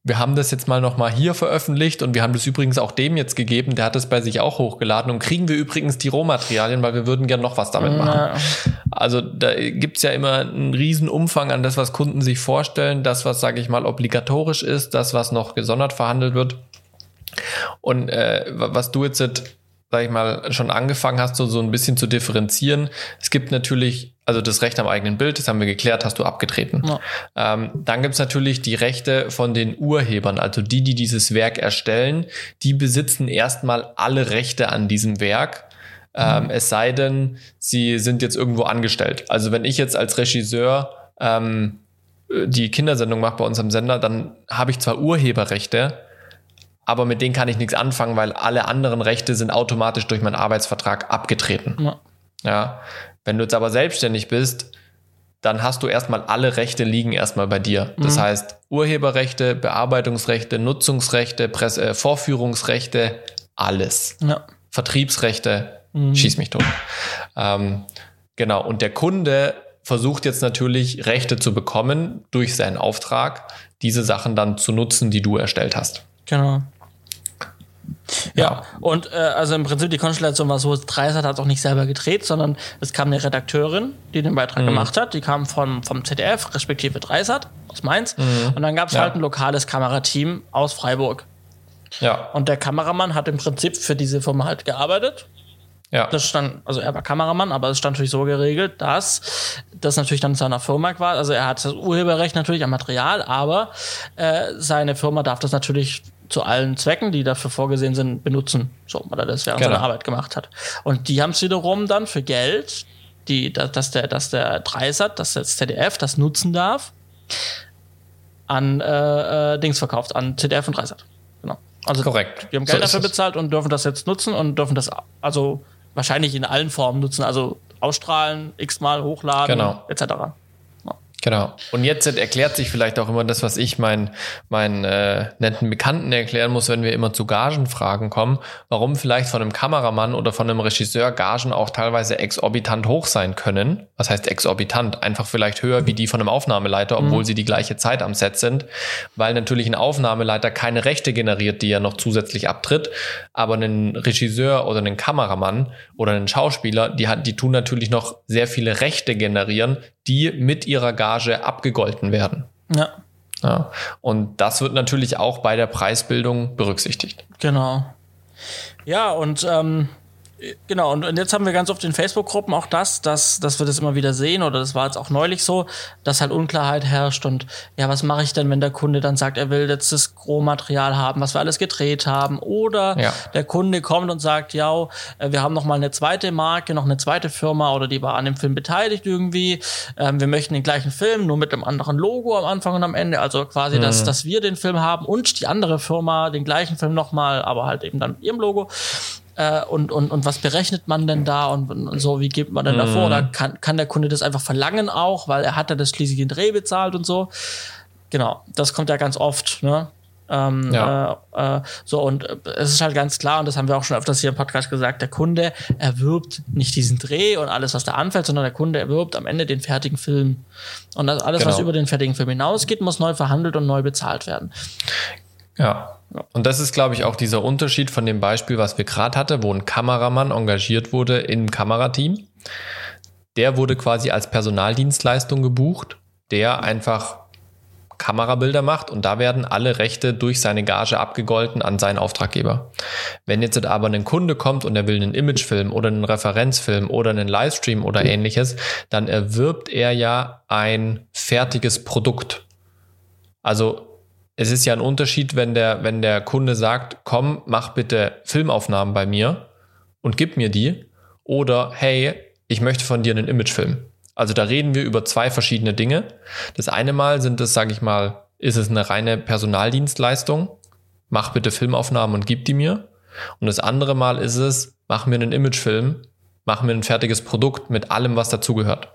wir haben das jetzt mal nochmal hier veröffentlicht und wir haben das übrigens auch dem jetzt gegeben, der hat es bei sich auch hochgeladen und kriegen wir übrigens die Rohmaterialien, weil wir würden gern noch was damit machen. Ja. Also da gibt's ja immer einen riesen Umfang an das, was Kunden sich vorstellen, das, was, sage ich mal, obligatorisch ist, das, was noch gesondert verhandelt wird. Und äh, was du jetzt, sag ich mal, schon angefangen hast, so, so ein bisschen zu differenzieren. Es gibt natürlich, also das Recht am eigenen Bild, das haben wir geklärt, hast du abgetreten. Ja. Ähm, dann gibt's natürlich die Rechte von den Urhebern, also die, die dieses Werk erstellen, die besitzen erstmal alle Rechte an diesem Werk. Ähm, es sei denn, sie sind jetzt irgendwo angestellt. Also wenn ich jetzt als Regisseur ähm, die Kindersendung mache bei uns am Sender, dann habe ich zwar Urheberrechte, aber mit denen kann ich nichts anfangen, weil alle anderen Rechte sind automatisch durch meinen Arbeitsvertrag abgetreten. Ja. Ja. Wenn du jetzt aber selbstständig bist, dann hast du erstmal alle Rechte liegen erstmal bei dir. Das heißt, Urheberrechte, Bearbeitungsrechte, Nutzungsrechte, Presse, äh, Vorführungsrechte, alles. Ja. Vertriebsrechte, schieß mich tot. Ähm, genau. Und der Kunde versucht jetzt natürlich Rechte zu bekommen durch seinen Auftrag, diese Sachen dann zu nutzen, die du erstellt hast. Genau. Ja, und äh, also im Prinzip die Konstellation war so, Dreisat hat auch nicht selber gedreht, sondern es kam eine Redakteurin, die den Beitrag gemacht hat. Die kam vom, vom ZDF, respektive Dreisat aus Mainz. Und dann gab es Ja. halt ein lokales Kamerateam aus Freiburg. Ja, Und der Kameramann hat im Prinzip für diese Firma halt gearbeitet. ja. Das stand, also er war Kameramann, aber es stand natürlich so geregelt, dass das natürlich dann seiner Firma war. Also er hat das Urheberrecht natürlich am Material, aber äh, seine Firma darf das natürlich zu allen Zwecken, die dafür vorgesehen sind, benutzen. So, weil er das während Genau. seiner Arbeit gemacht hat. Und die haben es wiederum dann für Geld, die, dass, der, dass der Dreisat, dass das ZDF das nutzen darf, an äh, äh, Dings verkauft, an ZDF und Dreisat. Genau. Also Korrekt. die haben So Geld ist dafür bezahlt und dürfen das jetzt nutzen und dürfen das also wahrscheinlich in allen Formen nutzen, also ausstrahlen, x-mal hochladen, Genau. etc. Genau. Und jetzt erklärt sich vielleicht auch immer das, was ich meinen meinen äh, netten Bekannten erklären muss, wenn wir immer zu Gagenfragen kommen, warum vielleicht von einem Kameramann oder von einem Regisseur Gagen auch teilweise exorbitant hoch sein können. Was heißt exorbitant? Einfach vielleicht höher wie die von einem Aufnahmeleiter, obwohl sie die gleiche Zeit am Set sind, weil natürlich ein Aufnahmeleiter keine Rechte generiert, die er noch zusätzlich abtritt, aber ein Regisseur oder ein Kameramann oder ein Schauspieler, die hat, die tun natürlich noch sehr viele Rechte generieren, die mit ihrer Gage abgegolten werden. Ja, Ja. Und das wird natürlich auch bei der Preisbildung berücksichtigt. genau. Ja, und ähm, Genau, und, und jetzt haben wir ganz oft in Facebook-Gruppen auch das, dass, dass wir das immer wieder sehen, oder das war jetzt auch neulich so, dass halt Unklarheit herrscht und ja, was mache ich denn, wenn der Kunde dann sagt, er will jetzt das Rohmaterial haben, was wir alles gedreht haben, oder ja. der Kunde kommt und sagt, ja, äh, wir haben noch mal eine zweite Marke, noch eine zweite Firma oder die war an dem Film beteiligt irgendwie, ähm, wir möchten den gleichen Film, nur mit einem anderen Logo am Anfang und am Ende, also quasi, mhm. dass, dass wir den Film haben und die andere Firma den gleichen Film nochmal, aber halt eben dann mit ihrem Logo äh, und, und, und was berechnet man denn da und, und so, wie gibt man denn mhm. da vor? Oder kann, kann der Kunde das einfach verlangen auch, weil er hat ja das schließlich den Dreh bezahlt und so. Genau, das kommt ja ganz oft, ne? Ähm, ja. Äh, äh, so, und äh, es ist halt ganz klar, und das haben wir auch schon öfters hier im Podcast gesagt, der Kunde erwirbt nicht diesen Dreh und alles, was da anfällt, sondern der Kunde erwirbt am Ende den fertigen Film. Und das, alles, genau. was über den fertigen Film hinausgeht, muss neu verhandelt und neu bezahlt werden. Ja. Und das ist, glaube ich, auch dieser Unterschied von dem Beispiel, was wir gerade hatten, wo ein Kameramann engagiert wurde im Kamerateam. Der wurde quasi als Personaldienstleistung gebucht, der einfach Kamerabilder macht und da werden alle Rechte durch seine Gage abgegolten an seinen Auftraggeber. Wenn jetzt aber ein Kunde kommt und er will einen Imagefilm oder einen Referenzfilm oder einen Livestream oder ähnliches, dann erwirbt er ja ein fertiges Produkt. Also es ist ja ein Unterschied, wenn der, wenn der Kunde sagt, komm, mach bitte Filmaufnahmen bei mir und gib mir die. Oder hey, ich möchte von dir einen Imagefilm. Also da reden wir über zwei verschiedene Dinge. Das eine Mal sind es, sage ich mal, ist es eine reine Personaldienstleistung. Mach bitte Filmaufnahmen und gib die mir. Und das andere Mal ist es, mach mir einen Imagefilm, mach mir ein fertiges Produkt mit allem, was dazugehört.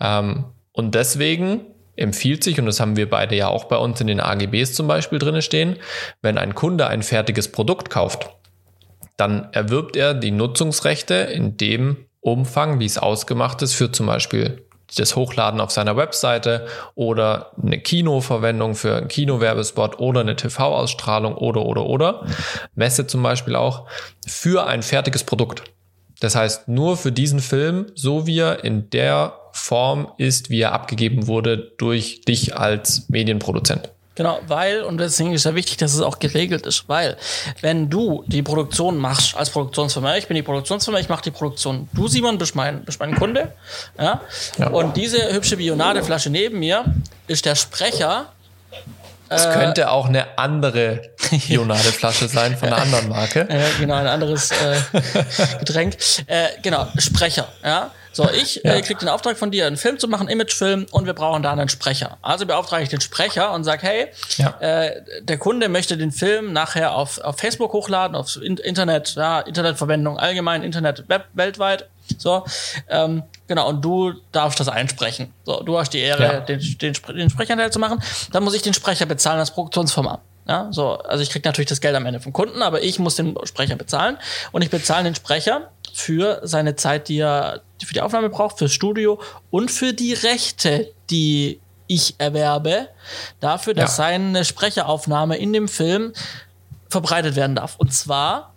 Ähm, und deswegen empfiehlt sich, und das haben wir beide ja auch bei uns in den AGBs zum Beispiel drin stehen, wenn ein Kunde ein fertiges Produkt kauft, dann erwirbt er die Nutzungsrechte in dem Umfang, wie es ausgemacht ist, für zum Beispiel das Hochladen auf seiner Webseite oder eine Kinoverwendung für einen Kinowerbespot oder eine TV-Ausstrahlung oder oder oder. Messe zum Beispiel auch für ein fertiges Produkt. Das heißt, nur für diesen Film, so wie er in der Form ist, wie er abgegeben wurde durch dich als Medienproduzent. Genau, weil, und deswegen ist ja wichtig, dass es auch geregelt ist, weil wenn du die Produktion machst als Produktionsfirma, ich bin die Produktionsfirma, ich mache die Produktion, du Simon bist mein, bist mein Kunde, ja? ja. und diese hübsche Bionadeflasche neben mir ist der Sprecher es äh, könnte auch eine andere Bionadeflasche sein von einer anderen Marke. Äh, genau, ein anderes äh, Getränk. Äh, genau, Sprecher. Ja, so, ich ja. äh, krieg den Auftrag von dir, einen Film zu machen, Imagefilm, und wir brauchen da einen Sprecher. Also beauftrage ich den Sprecher und sag, hey, ja. äh, der Kunde möchte den Film nachher auf, auf Facebook hochladen, auf Internet, ja, Internetverwendung allgemein, Internet web, weltweit. So, ähm, genau, und du darfst das einsprechen. So, du hast die Ehre, ja. den, den, den Sprecher zu machen. Dann muss ich den Sprecher bezahlen als Produktionsfirma. Ja, so, also ich krieg natürlich das Geld am Ende vom Kunden, aber ich muss den Sprecher bezahlen und ich bezahle den Sprecher für seine Zeit, die er für die Aufnahme braucht, fürs Studio und für die Rechte, die ich erwerbe, dafür, dass ja. seine Sprecheraufnahme in dem Film verbreitet werden darf. Und zwar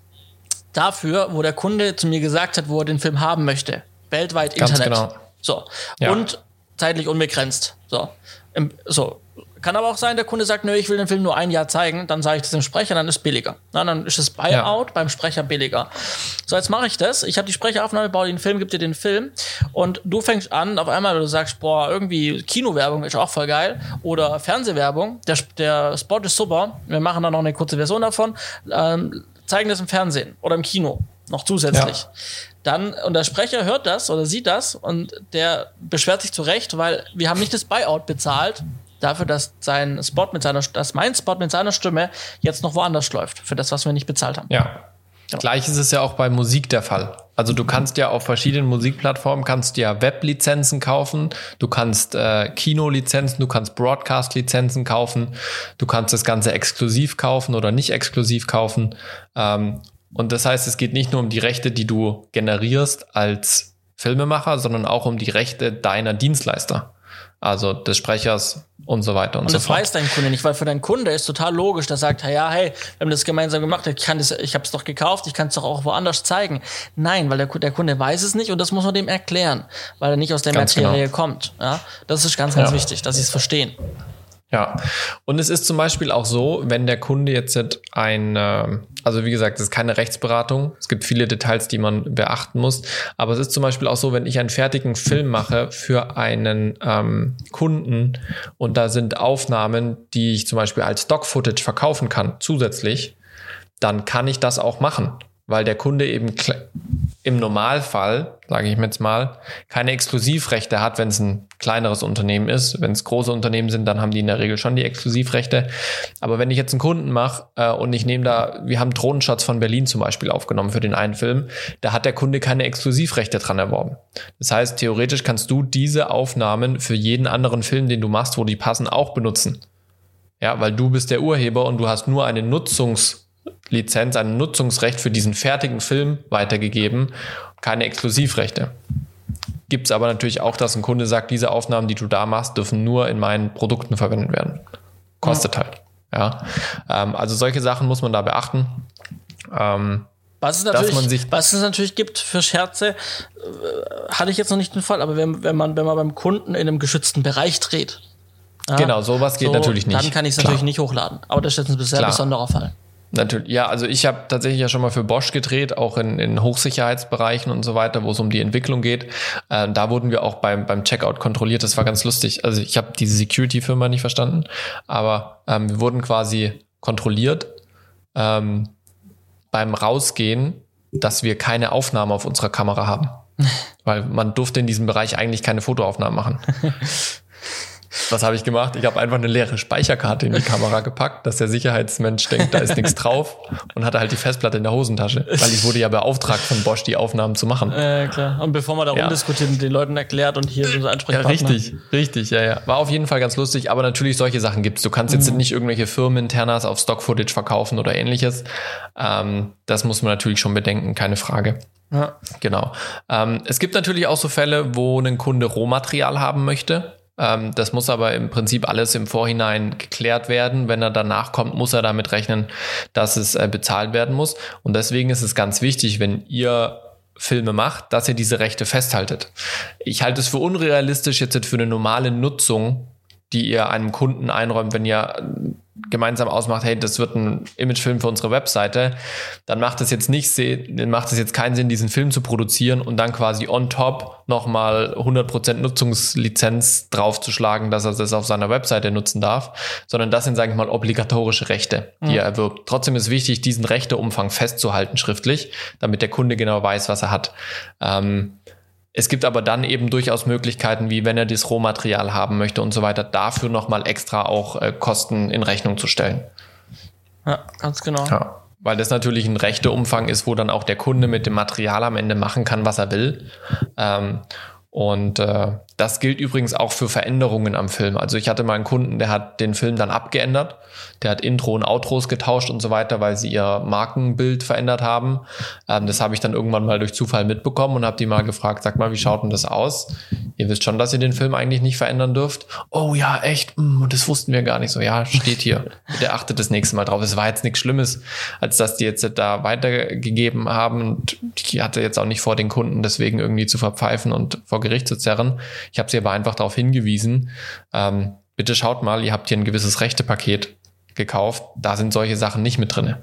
dafür, wo der Kunde zu mir gesagt hat, wo er den Film haben möchte. Weltweit Ganz Internet. Genau. So. Ja. Und zeitlich unbegrenzt. So. So. Kann aber auch sein, der Kunde sagt, nö, ich will den Film nur ein Jahr zeigen, dann sage ich das dem Sprecher, dann ist billiger. Na, dann ist das Buyout ja. beim Sprecher billiger. So, jetzt mache ich das. Ich habe die Sprecheraufnahme, baue den Film, gib dir den Film und du fängst an, auf einmal, du sagst, boah, irgendwie Kinowerbung ist auch voll geil oder Fernsehwerbung, der, der Spot ist super, wir machen dann noch eine kurze Version davon, ähm, zeigen das im Fernsehen oder im Kino noch zusätzlich. Ja. Dann, und der Sprecher hört das oder sieht das und der beschwert sich zurecht, weil wir haben nicht das Buyout bezahlt, dafür, dass sein Spot mit seiner, dass mein Spot mit seiner Stimme jetzt noch woanders läuft, für das, was wir nicht bezahlt haben. Ja. Genau. Gleich ist es ja auch bei Musik der Fall. Also du kannst ja auf verschiedenen Musikplattformen kannst ja Weblizenzen kaufen, du kannst äh, Kinolizenzen, du kannst Broadcast-Lizenzen kaufen, du kannst das Ganze exklusiv kaufen oder nicht exklusiv kaufen. Ähm, und das heißt, es geht nicht nur um die Rechte, die du generierst als Filmemacher, sondern auch um die Rechte deiner Dienstleister also des Sprechers und so weiter und, und so fort. Und das weiß dein Kunde nicht, weil für deinen Kunde ist total logisch, der sagt, ja, hey, wir haben das gemeinsam gemacht, ich kann das, ich habe es doch gekauft, ich kann es doch auch woanders zeigen. Nein, weil der, der, Kunde weiß es nicht und das muss man dem erklären, weil er nicht aus der ganz Materie genau. kommt. Ja, das ist ganz, ganz ja. wichtig, dass sie es verstehen. Ja, und es ist zum Beispiel auch so, wenn der Kunde jetzt ein, also wie gesagt, es ist keine Rechtsberatung, es gibt viele Details, die man beachten muss, aber es ist zum Beispiel auch so, wenn ich einen fertigen Film mache für einen ähm, Kunden und da sind Aufnahmen, die ich zum Beispiel als Stock-Footage verkaufen kann, zusätzlich, dann kann ich das auch machen weil der Kunde eben im Normalfall, sage ich mir jetzt mal, keine Exklusivrechte hat, wenn es ein kleineres Unternehmen ist. Wenn es große Unternehmen sind, dann haben die in der Regel schon die Exklusivrechte. Aber wenn ich jetzt einen Kunden mache äh, und ich nehme da, wir haben Drohnenschatz von Berlin zum Beispiel aufgenommen für den einen Film, da hat der Kunde keine Exklusivrechte dran erworben. Das heißt, theoretisch kannst du diese Aufnahmen für jeden anderen Film, den du machst, wo die passen, auch benutzen. Ja, weil du bist der Urheber und du hast nur eine Nutzungs- Lizenz, ein Nutzungsrecht für diesen fertigen Film weitergegeben, keine Exklusivrechte. Gibt es aber natürlich auch, dass ein Kunde sagt, diese Aufnahmen, die du da machst, dürfen nur in meinen Produkten verwendet werden. Kostet halt. Ja. Ähm, also solche Sachen muss man da beachten. Ähm, was es, natürlich, was es natürlich gibt für Scherze, äh, hatte ich jetzt noch nicht den Fall, aber wenn, wenn, man, wenn man beim Kunden in einem geschützten Bereich dreht. Ja, genau, sowas geht so, natürlich nicht. Dann kann ich es natürlich nicht hochladen. Aber das ist jetzt ein sehr Klar. besonderer Fall. Natürlich, ja, also ich habe tatsächlich ja schon mal für Bosch gedreht, auch in, in Hochsicherheitsbereichen und so weiter, wo es um die Entwicklung geht. Äh, da wurden wir auch beim, beim Checkout kontrolliert. Das war ganz lustig. Also ich habe diese Security-Firma nicht verstanden, aber ähm, wir wurden quasi kontrolliert ähm, beim Rausgehen, dass wir keine Aufnahme auf unserer Kamera haben. Weil man durfte in diesem Bereich eigentlich keine Fotoaufnahmen machen. Was habe ich gemacht? Ich habe einfach eine leere Speicherkarte in die Kamera gepackt, dass der Sicherheitsmensch denkt, da ist nichts drauf und hatte halt die Festplatte in der Hosentasche, weil ich wurde ja beauftragt von Bosch, die Aufnahmen zu machen. Äh, klar. Und bevor man da ja. rumdiskutiert, den Leuten erklärt und hier so Ansprechpartner. Ja, richtig, richtig, ja, ja. War auf jeden Fall ganz lustig, aber natürlich solche Sachen gibt's. Du kannst jetzt mhm. nicht irgendwelche Firmeninternas auf Stock-Footage verkaufen oder ähnliches. Ähm, das muss man natürlich schon bedenken, keine Frage. Ja. Genau. Ähm, es gibt natürlich auch so Fälle, wo ein Kunde Rohmaterial haben möchte. Ähm, das muss aber im Prinzip alles im Vorhinein geklärt werden. Wenn er danach kommt, muss er damit rechnen, dass es äh, bezahlt werden muss. Und deswegen ist es ganz wichtig, wenn ihr Filme macht, dass ihr diese Rechte festhaltet. Ich halte es für unrealistisch, jetzt für eine normale Nutzung, die ihr einem Kunden einräumt, wenn ihr gemeinsam ausmacht, hey, das wird ein Imagefilm für unsere Webseite, dann macht es jetzt nicht, dann macht es jetzt keinen Sinn, diesen Film zu produzieren und dann quasi on top nochmal 100% Nutzungslizenz draufzuschlagen, dass er das auf seiner Webseite nutzen darf, sondern das sind, sage ich mal, obligatorische Rechte, die mhm. er erwirbt. Trotzdem ist wichtig, diesen Rechteumfang festzuhalten schriftlich, damit der Kunde genau weiß, was er hat. Ähm, es gibt aber dann eben durchaus Möglichkeiten, wie wenn er das Rohmaterial haben möchte und so weiter, dafür nochmal extra auch äh, Kosten in Rechnung zu stellen. Ja, ganz genau. Ja, weil das natürlich ein rechter Umfang ist, wo dann auch der Kunde mit dem Material am Ende machen kann, was er will. Ähm, und äh, das gilt übrigens auch für Veränderungen am Film. Also ich hatte mal einen Kunden, der hat den Film dann abgeändert. Der hat Intro und Outros getauscht und so weiter, weil sie ihr Markenbild verändert haben. Ähm, das habe ich dann irgendwann mal durch Zufall mitbekommen und habe die mal gefragt, sag mal, wie schaut denn das aus? Ihr wisst schon, dass ihr den Film eigentlich nicht verändern dürft. Oh ja, echt? Mm, das wussten wir gar nicht so. Ja, steht hier. Der achtet das nächste Mal drauf. Es war jetzt nichts Schlimmes, als dass die jetzt da weitergegeben haben. Und ich hatte jetzt auch nicht vor, den Kunden deswegen irgendwie zu verpfeifen und vor Gericht zu zerren. Ich habe sie aber einfach darauf hingewiesen, ähm, bitte schaut mal, ihr habt hier ein gewisses Rechtepaket gekauft, da sind solche Sachen nicht mit drin.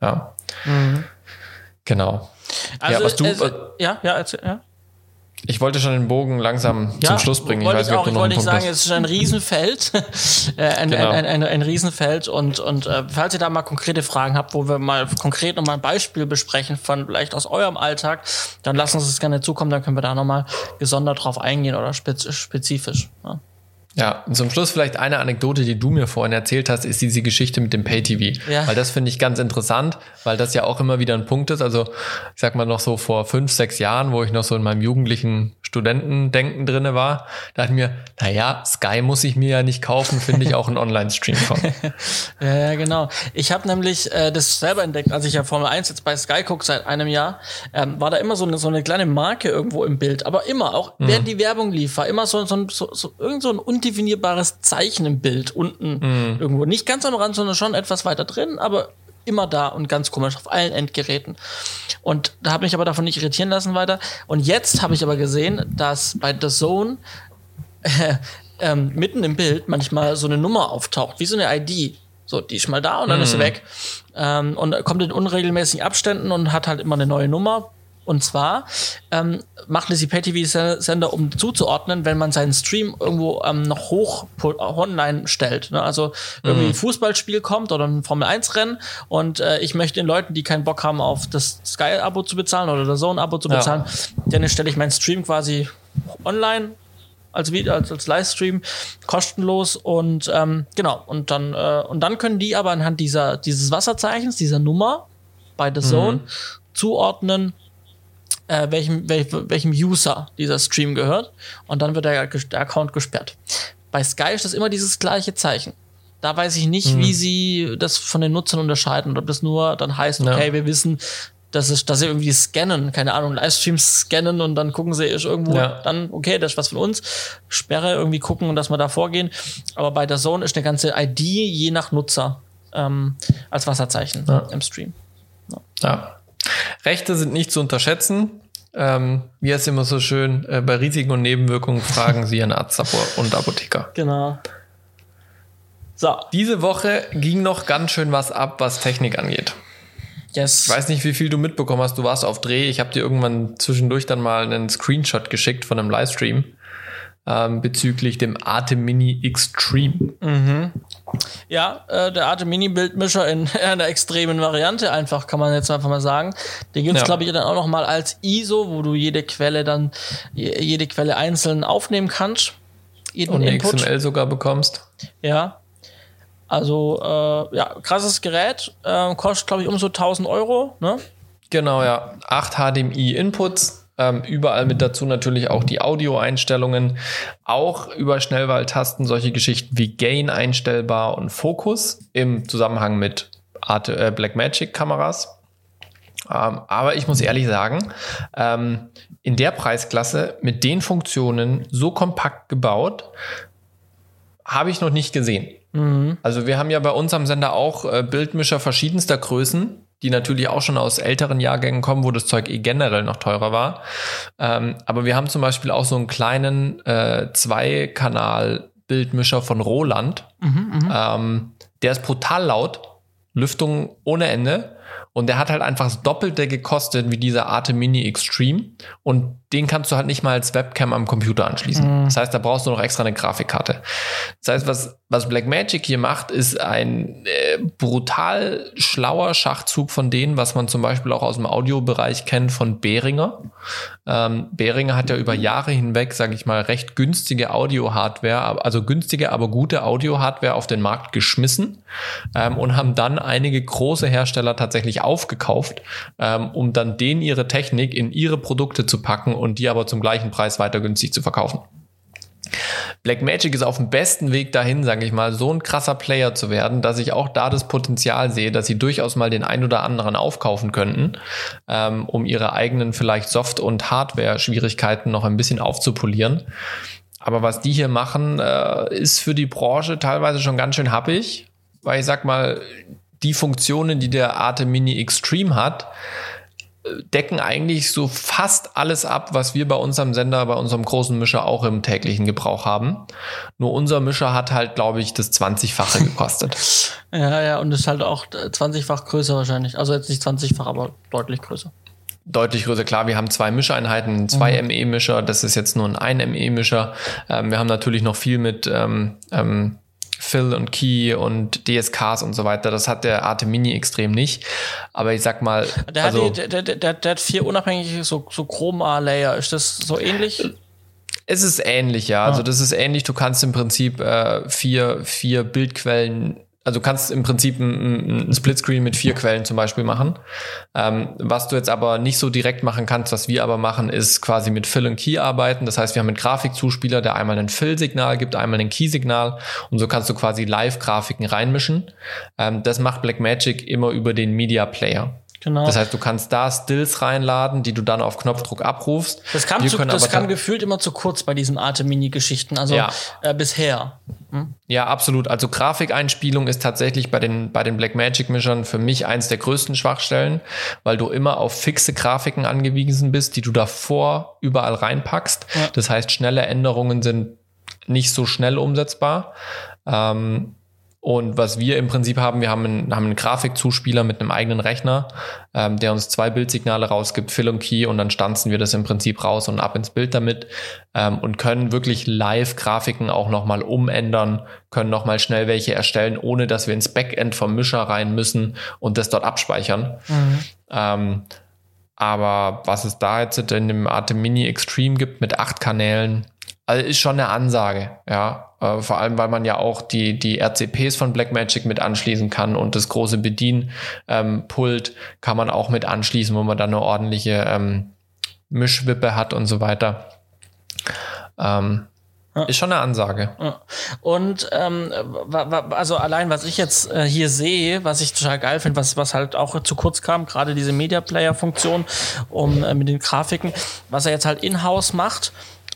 Ja. Mhm. Genau. Also, ja, was du, also, ja, ja, erzähl, ja. Ich wollte schon den Bogen langsam ja, zum Schluss bringen. Ich weiß nicht, ob du noch einen Punkt sagen, hast. es ist ein Riesenfeld, äh, ein, genau. ein, ein, ein, Riesenfeld und, und äh, falls ihr da mal konkrete Fragen habt, wo wir mal konkret nochmal ein Beispiel besprechen von vielleicht aus eurem Alltag, dann lasst uns das gerne zukommen, dann können wir da nochmal gesondert drauf eingehen oder spezifisch. Ja. Ja, und zum Schluss vielleicht eine Anekdote, die du mir vorhin erzählt hast, ist diese Geschichte mit dem Pay-TV. Ja. Weil das finde ich ganz interessant, weil das ja auch immer wieder ein Punkt ist. Also ich sag mal noch so vor fünf, sechs Jahren, wo ich noch so in meinem jugendlichen Studentendenken drinne war, dachte ich mir, naja, Sky muss ich mir ja nicht kaufen, finde ich auch einen Online-Stream von. ja, genau. Ich habe nämlich äh, das selber entdeckt, als ich ja Formel 1 jetzt bei Sky gucke seit einem Jahr, ähm, war da immer so eine, so eine kleine Marke irgendwo im Bild, aber immer, auch mhm. während die Werbung lief, war immer so, so, so, so irgend so ein undefinierbares Zeichen im Bild unten mhm. irgendwo. Nicht ganz am Rand, sondern schon etwas weiter drin, aber immer da und ganz komisch auf allen Endgeräten. Und da habe ich aber davon nicht irritieren lassen weiter. Und jetzt habe ich aber gesehen, dass bei The Zone äh, ähm, mitten im Bild manchmal so eine Nummer auftaucht, wie so eine ID. So, die ist mal da und dann mm. ist sie mhm. weg. Ähm, und kommt in unregelmäßigen Abständen und hat halt immer eine neue Nummer. Und zwar ähm, machen das die Pay-TV-Sender, um zuzuordnen, wenn man seinen Stream irgendwo ähm, noch hoch online stellt. Ne? Also irgendwie mhm. ein Fußballspiel kommt oder ein Formel-1-Rennen und äh, ich möchte den Leuten, die keinen Bock haben, auf das Sky-Abo zu bezahlen oder das Zone-Abo zu bezahlen, ja. dann stelle ich meinen Stream quasi online als als, als Livestream kostenlos und ähm, genau und dann äh, und dann können die aber anhand dieser dieses Wasserzeichens dieser Nummer bei The Zone mhm. zuordnen äh, welchem, welch, welchem User dieser Stream gehört. Und dann wird der, der Account gesperrt. Bei Sky ist das immer dieses gleiche Zeichen. Da weiß ich nicht, mhm. wie sie das von den Nutzern unterscheiden. Ob das nur dann heißt, okay, ja. wir wissen, dass, es, dass sie irgendwie scannen, keine Ahnung, Livestreams scannen und dann gucken sie, ist irgendwo ja. dann, okay, das ist was von uns. Sperre irgendwie gucken und dass wir da vorgehen. Aber bei der Zone ist eine ganze ID je nach Nutzer ähm, als Wasserzeichen ja. im Stream. Ja. ja. Rechte sind nicht zu unterschätzen. Ähm, wie heißt immer so schön, äh, bei Risiken und Nebenwirkungen fragen Sie Ihren Arzt und Apotheker. Genau. So. Diese Woche ging noch ganz schön was ab, was Technik angeht. Yes. Ich weiß nicht, wie viel du mitbekommen hast. Du warst auf Dreh. Ich habe dir irgendwann zwischendurch dann mal einen Screenshot geschickt von einem Livestream ähm, bezüglich dem Atem Mini Extreme. Mhm. Ja, äh, der Atem Mini Bildmischer in einer extremen Variante einfach, kann man jetzt einfach mal sagen. Den gibt's ja. glaube ich, dann auch noch mal als ISO, wo du jede Quelle dann, jede Quelle einzeln aufnehmen kannst. Jeden Und Input. XML sogar bekommst. Ja. Also, äh, ja, krasses Gerät, äh, kostet glaube ich um so 1000 Euro, ne? Genau, ja. 8 HDMI-Inputs, ähm, überall mit dazu natürlich auch die Audioeinstellungen, auch über Schnellwahltasten solche Geschichten wie Gain einstellbar und Fokus im Zusammenhang mit Art, äh, Blackmagic Kameras. Ähm, aber ich muss ehrlich sagen, ähm, in der Preisklasse mit den Funktionen so kompakt gebaut, habe ich noch nicht gesehen. Mhm. Also wir haben ja bei uns am Sender auch äh, Bildmischer verschiedenster Größen die natürlich auch schon aus älteren Jahrgängen kommen, wo das Zeug eh generell noch teurer war. Ähm, aber wir haben zum Beispiel auch so einen kleinen äh, Zwei-Kanal-Bildmischer von Roland. Mhm, mhm, ähm, der ist brutal laut, Lüftung ohne Ende. Und der hat halt einfach das Doppelte gekostet wie dieser Arte Mini Extreme. Und den kannst du halt nicht mal als Webcam am Computer anschließen. Mhm. Das heißt, da brauchst du noch extra eine Grafikkarte. Das heißt, was, was Blackmagic hier macht, ist ein äh, brutal schlauer Schachzug von denen, was man zum Beispiel auch aus dem Audiobereich kennt von Behringer. Ähm, Behringer hat ja über Jahre hinweg, sage ich mal, recht günstige Audio-Hardware, also günstige, aber gute Audio-Hardware auf den Markt geschmissen ähm, und haben dann einige große Hersteller tatsächlich aufgekauft, ähm, um dann denen ihre Technik in ihre Produkte zu packen und die aber zum gleichen Preis weiter günstig zu verkaufen. Blackmagic ist auf dem besten Weg dahin, sage ich mal, so ein krasser Player zu werden, dass ich auch da das Potenzial sehe, dass sie durchaus mal den ein oder anderen aufkaufen könnten, ähm, um ihre eigenen vielleicht Soft- und Hardware-Schwierigkeiten noch ein bisschen aufzupolieren. Aber was die hier machen, äh, ist für die Branche teilweise schon ganz schön happig, weil ich sag mal, die Funktionen, die der Arte Mini Extreme hat, decken eigentlich so fast alles ab, was wir bei unserem Sender, bei unserem großen Mischer auch im täglichen Gebrauch haben. Nur unser Mischer hat halt, glaube ich, das 20-fache gekostet. ja, ja, und ist halt auch 20-fach größer wahrscheinlich. Also jetzt nicht 20-fach, aber deutlich größer. Deutlich größer, klar, wir haben zwei Mischeinheiten, zwei mhm. ME-Mischer, das ist jetzt nur ein, ein ME-Mischer. Ähm, wir haben natürlich noch viel mit ähm, ähm, Fill und Key und DSKs und so weiter. Das hat der Arte Mini extrem nicht. Aber ich sag mal. Der, also, hat, die, der, der, der, hat vier unabhängige so, so Chroma-Layer. Ist das so ähnlich? Es ist ähnlich, ja. Also ah. das ist ähnlich. Du kannst im Prinzip äh, vier, vier Bildquellen also du kannst im Prinzip ein, ein Splitscreen mit vier Quellen zum Beispiel machen. Ähm, was du jetzt aber nicht so direkt machen kannst, was wir aber machen, ist quasi mit Fill und Key arbeiten. Das heißt, wir haben einen Grafikzuspieler, der einmal ein Fill-Signal gibt, einmal ein Key-Signal und so kannst du quasi Live-Grafiken reinmischen. Ähm, das macht Blackmagic immer über den Media Player. Genau. Das heißt, du kannst da Stills reinladen, die du dann auf Knopfdruck abrufst. Das kam, zu, das kam gefühlt immer zu kurz bei diesen Arte-Mini-Geschichten, also ja. äh, bisher. Hm? Ja, absolut. Also Grafikeinspielung ist tatsächlich bei den, bei den Blackmagic-Mischern für mich eins der größten Schwachstellen, weil du immer auf fixe Grafiken angewiesen bist, die du davor überall reinpackst. Ja. Das heißt, schnelle Änderungen sind nicht so schnell umsetzbar. Ähm, und was wir im Prinzip haben, wir haben einen, haben einen Grafikzuspieler mit einem eigenen Rechner, ähm, der uns zwei Bildsignale rausgibt, Fill und Key, und dann stanzen wir das im Prinzip raus und ab ins Bild damit ähm, und können wirklich live Grafiken auch nochmal umändern, können nochmal schnell welche erstellen, ohne dass wir ins Backend vom Mischer rein müssen und das dort abspeichern. Mhm. Ähm, aber was es da jetzt in dem Atem Mini Extreme gibt mit acht Kanälen, also ist schon eine Ansage, ja. Äh, vor allem, weil man ja auch die, die RCPs von Blackmagic mit anschließen kann und das große Bedienpult ähm, kann man auch mit anschließen, wo man dann eine ordentliche ähm, Mischwippe hat und so weiter. Ähm, ja. Ist schon eine Ansage. Ja. Und ähm, also allein, was ich jetzt äh, hier sehe, was ich total geil finde, was, was halt auch zu kurz kam, gerade diese Media Player-Funktion, um äh, mit den Grafiken, was er jetzt halt in-house macht,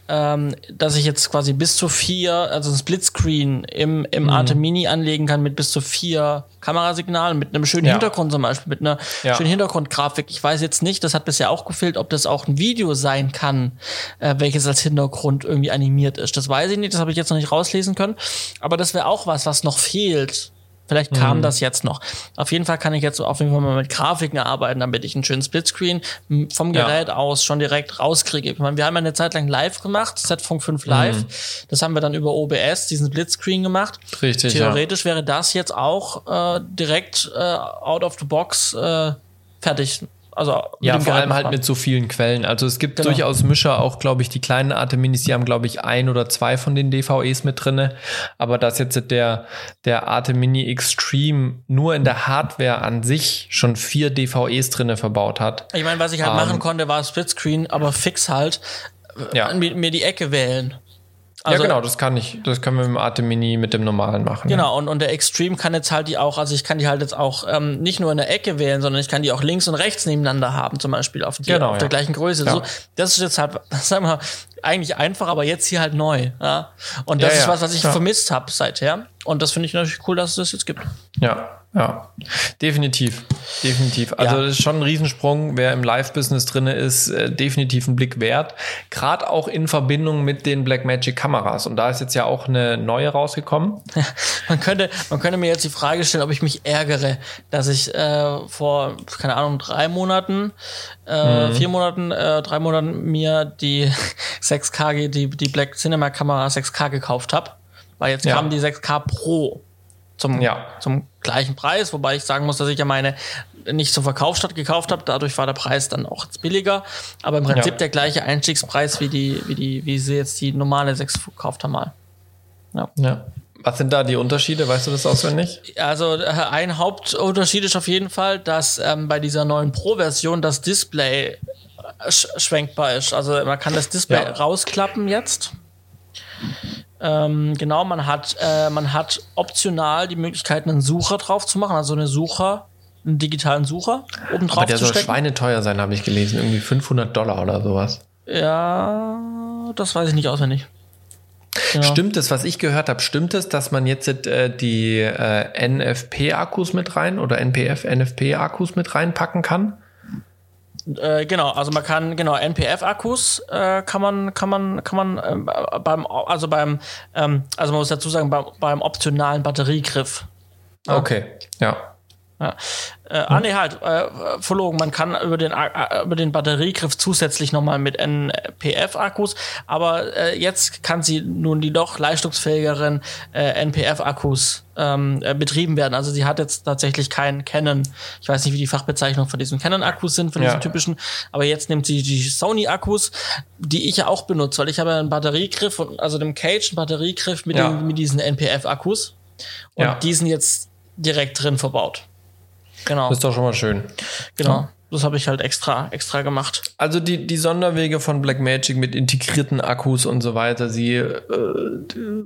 ähm, dass ich jetzt quasi bis zu vier, also ein Splitscreen im, im mhm. Arte Mini anlegen kann mit bis zu vier Kamerasignalen, mit einem schönen ja. Hintergrund zum Beispiel, mit einer ja. schönen Hintergrundgrafik. Ich weiß jetzt nicht, das hat bisher auch gefehlt, ob das auch ein Video sein kann, äh, welches als Hintergrund irgendwie animiert ist. Das weiß ich nicht, das habe ich jetzt noch nicht rauslesen können. Aber das wäre auch was, was noch fehlt Vielleicht kam mhm. das jetzt noch. Auf jeden Fall kann ich jetzt auf jeden Fall mal mit Grafiken arbeiten, damit ich einen schönen Splitscreen vom Gerät ja. aus schon direkt rauskriege. Ich meine, wir haben ja eine Zeit lang live gemacht, Z-Funk 5 Live. Mhm. Das haben wir dann über OBS, diesen Splitscreen gemacht. Richtig. Theoretisch ja. wäre das jetzt auch äh, direkt äh, out of the box äh, fertig. Also ja, vor allem halt mit so vielen Quellen. Also es gibt genau. durchaus Mischer, auch glaube ich, die kleinen Arteminis, die haben glaube ich ein oder zwei von den DVEs mit drinne. Aber dass jetzt der der Artemini Extreme nur in der Hardware an sich schon vier DVEs drinne verbaut hat. Ich meine, was ich halt ähm, machen konnte, war Splitscreen, aber fix halt ja. mir, mir die Ecke wählen. Also, ja, genau, das kann ich. Das können wir mit dem Atem Mini mit dem normalen machen. Genau, ja. und, und der Extreme kann jetzt halt die auch, also ich kann die halt jetzt auch ähm, nicht nur in der Ecke wählen, sondern ich kann die auch links und rechts nebeneinander haben, zum Beispiel auf, die, genau, auf ja. der gleichen Größe. Ja. So, das ist jetzt halt, sagen wir mal, eigentlich einfach, aber jetzt hier halt neu. Ja? Und das ist was, was ich vermisst habe seither. Und das finde ich natürlich cool, dass es das jetzt gibt. Ja, ja, definitiv, definitiv. Also ja. das ist schon ein Riesensprung. Wer im Live-Business drinne ist, äh, definitiv ein Blick wert. Gerade auch in Verbindung mit den Blackmagic Kameras. Und da ist jetzt ja auch eine neue rausgekommen. man könnte, man könnte mir jetzt die Frage stellen, ob ich mich ärgere, dass ich äh, vor keine Ahnung drei Monaten, äh, mhm. vier Monaten, äh, drei Monaten mir die 6K, die die Black Cinema Kamera 6K gekauft habe. Weil jetzt ja. kam die 6K Pro zum, ja. zum gleichen Preis, wobei ich sagen muss, dass ich ja meine nicht zur Verkaufsstadt gekauft habe. Dadurch war der Preis dann auch jetzt billiger. Aber im Prinzip ja. der gleiche Einstiegspreis wie die, wie die, wie sie jetzt die normale 6 verkauft haben mal. Ja. ja. Was sind da die Unterschiede? Weißt du das auswendig? Also äh, ein Hauptunterschied ist auf jeden Fall, dass ähm, bei dieser neuen Pro-Version das Display äh, sch schwenkbar ist. Also man kann das Display ja. rausklappen jetzt. Ähm, genau, man hat, äh, man hat optional die Möglichkeit, einen Sucher drauf zu machen, also eine Sucher, einen digitalen Sucher oben drauf Aber der zu soll schweineteuer sein, habe ich gelesen. Irgendwie 500 Dollar oder sowas. Ja, das weiß ich nicht auswendig. Genau. Stimmt es, was ich gehört habe, stimmt es, dass man jetzt äh, die äh, NFP-Akkus mit rein oder NPF-NFP-Akkus mit reinpacken kann? Äh, genau, also man kann genau NPF-Akkus äh, kann man kann man kann man äh, beim also beim ähm, also man muss dazu sagen beim, beim optionalen Batteriegriff. Okay, ja. Ja. Äh, ah, nee, halt, äh, verlogen. Man kann über den, über den Batteriegriff zusätzlich nochmal mit NPF-Akkus, aber äh, jetzt kann sie nun die doch leistungsfähigeren äh, NPF-Akkus ähm, äh, betrieben werden. Also sie hat jetzt tatsächlich keinen Canon, ich weiß nicht, wie die Fachbezeichnung von diesen Canon-Akkus sind, von diesen ja. typischen, aber jetzt nimmt sie die Sony-Akkus, die ich ja auch benutze, weil ich habe einen Batteriegriff, also dem Cage einen Batteriegriff mit, ja. den, mit diesen NPF-Akkus und ja. die sind jetzt direkt drin verbaut. Genau. Das ist doch schon mal schön. Genau. Ja. Das habe ich halt extra, extra gemacht. Also die, die Sonderwege von Blackmagic mit integrierten Akkus und so weiter, sie äh,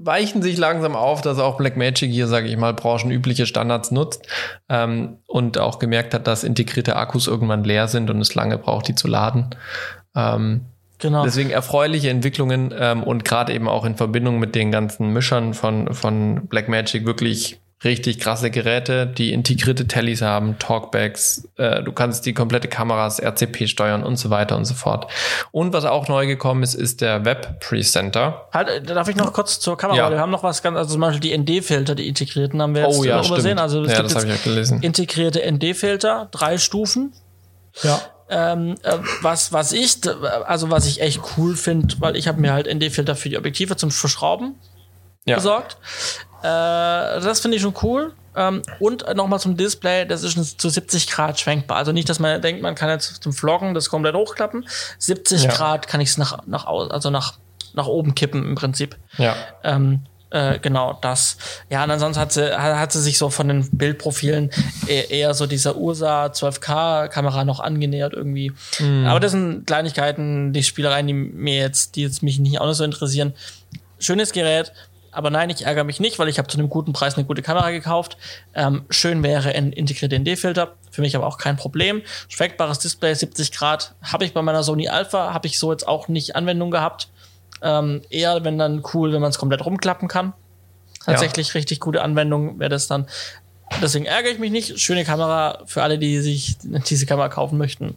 weichen sich langsam auf, dass auch Blackmagic hier, sage ich mal, branchenübliche Standards nutzt ähm, und auch gemerkt hat, dass integrierte Akkus irgendwann leer sind und es lange braucht, die zu laden. Ähm, Genau. Deswegen erfreuliche Entwicklungen ähm, und gerade eben auch in Verbindung mit den ganzen Mischern von, von Blackmagic wirklich richtig krasse Geräte, die integrierte Tellys haben, Talkbacks, äh, du kannst die komplette Kameras RCP steuern und so weiter und so fort. Und was auch neu gekommen ist, ist der Web Presenter. Halt, äh, darf ich noch kurz zur Kamera? Ja. Wir haben noch was ganz, also zum Beispiel die ND-Filter, die integrierten haben wir jetzt oh, ja, übersehen. Stimmt. Also es ja, gibt das ich auch gelesen. integrierte ND-Filter, drei Stufen. Ja. Ähm, äh, was, was ich, also was ich echt cool finde, weil ich habe mir halt ND-Filter für die Objektive zum Verschrauben ja. besorgt. Äh, das finde ich schon cool. Ähm, und nochmal zum Display, das ist zu 70 Grad schwenkbar. Also nicht, dass man denkt, man kann jetzt zum Vloggen das komplett hochklappen. 70 ja. Grad kann ich es nach, nach, also nach, nach oben kippen im Prinzip. Ja. Ähm, äh, genau das. Ja, und ansonsten hat sie, hat sie sich so von den Bildprofilen eher, eher so dieser Ursa 12K-Kamera noch angenähert irgendwie. Mm. Aber das sind Kleinigkeiten, die Spielereien, die mir jetzt, die jetzt mich nicht auch noch so interessieren. Schönes Gerät, aber nein, ich ärgere mich nicht, weil ich habe zu einem guten Preis eine gute Kamera gekauft. Ähm, schön wäre ein integrierter ND-Filter, für mich aber auch kein Problem. Schwenkbares Display, 70 Grad, habe ich bei meiner Sony Alpha, habe ich so jetzt auch nicht Anwendung gehabt. Ähm, eher, wenn dann cool, wenn man es komplett rumklappen kann. Tatsächlich ja. richtig gute Anwendung wäre das dann. Deswegen ärgere ich mich nicht. Schöne Kamera für alle, die sich diese Kamera kaufen möchten.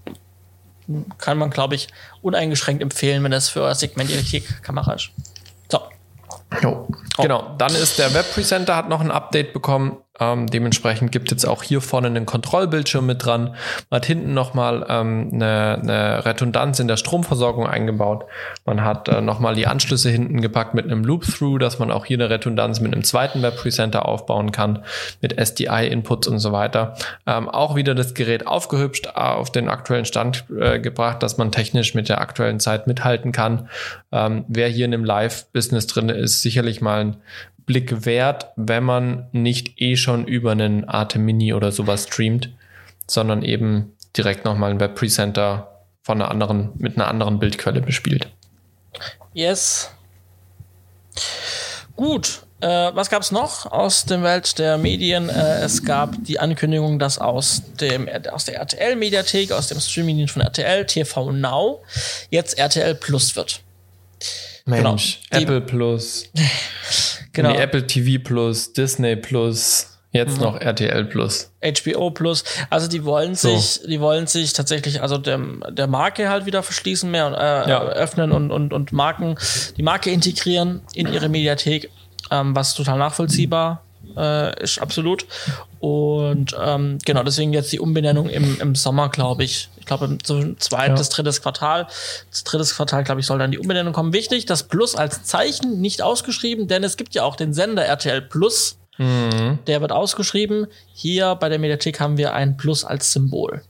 Kann man, glaube ich, uneingeschränkt empfehlen, wenn das für euer Segment die Kamera ist. Jo. Genau, dann ist der Web Presenter hat noch ein Update bekommen. Ähm, dementsprechend gibt jetzt auch hier vorne einen Kontrollbildschirm mit dran. Man hat hinten nochmal ähm, eine, eine Redundanz in der Stromversorgung eingebaut. Man hat äh, nochmal die Anschlüsse hinten gepackt mit einem Loop-Through, dass man auch hier eine Redundanz mit einem zweiten Web Presenter aufbauen kann, mit SDI-Inputs und so weiter. Ähm, auch wieder das Gerät aufgehübscht, äh, auf den aktuellen Stand äh, gebracht, dass man technisch mit der aktuellen Zeit mithalten kann. Ähm, wer hier in dem Live-Business drin ist, sicherlich mal ein Blick wert, wenn man nicht eh schon über einen Arte Mini oder sowas streamt, sondern eben direkt nochmal ein Web Presenter von einer anderen, mit einer anderen Bildquelle bespielt. Yes. Gut. Äh, was gab es noch aus der Welt der Medien? Äh, es gab die Ankündigung, dass aus, dem, aus der RTL-Mediathek, aus dem Streaming von RTL, TV Now, jetzt RTL Plus wird. Mensch, genau. Apple Plus. genau. Apple TV Plus, Disney Plus, jetzt mhm. noch RTL Plus. HBO Plus. Also die wollen so. sich, die wollen sich tatsächlich, also der, der Marke halt wieder verschließen mehr und äh, ja. öffnen und, und, und Marken, die Marke integrieren in ihre Mediathek, ähm, was total nachvollziehbar äh, ist absolut. Und ähm, genau, deswegen jetzt die Umbenennung im, im Sommer, glaube ich. Ich glaube, so zweites, ja. drittes Quartal. Das drittes Quartal, glaube ich, soll dann die Umbenennung kommen. Wichtig, das Plus als Zeichen nicht ausgeschrieben, denn es gibt ja auch den Sender RTL Plus. Mhm. Der wird ausgeschrieben. Hier bei der Mediathek haben wir ein Plus als Symbol.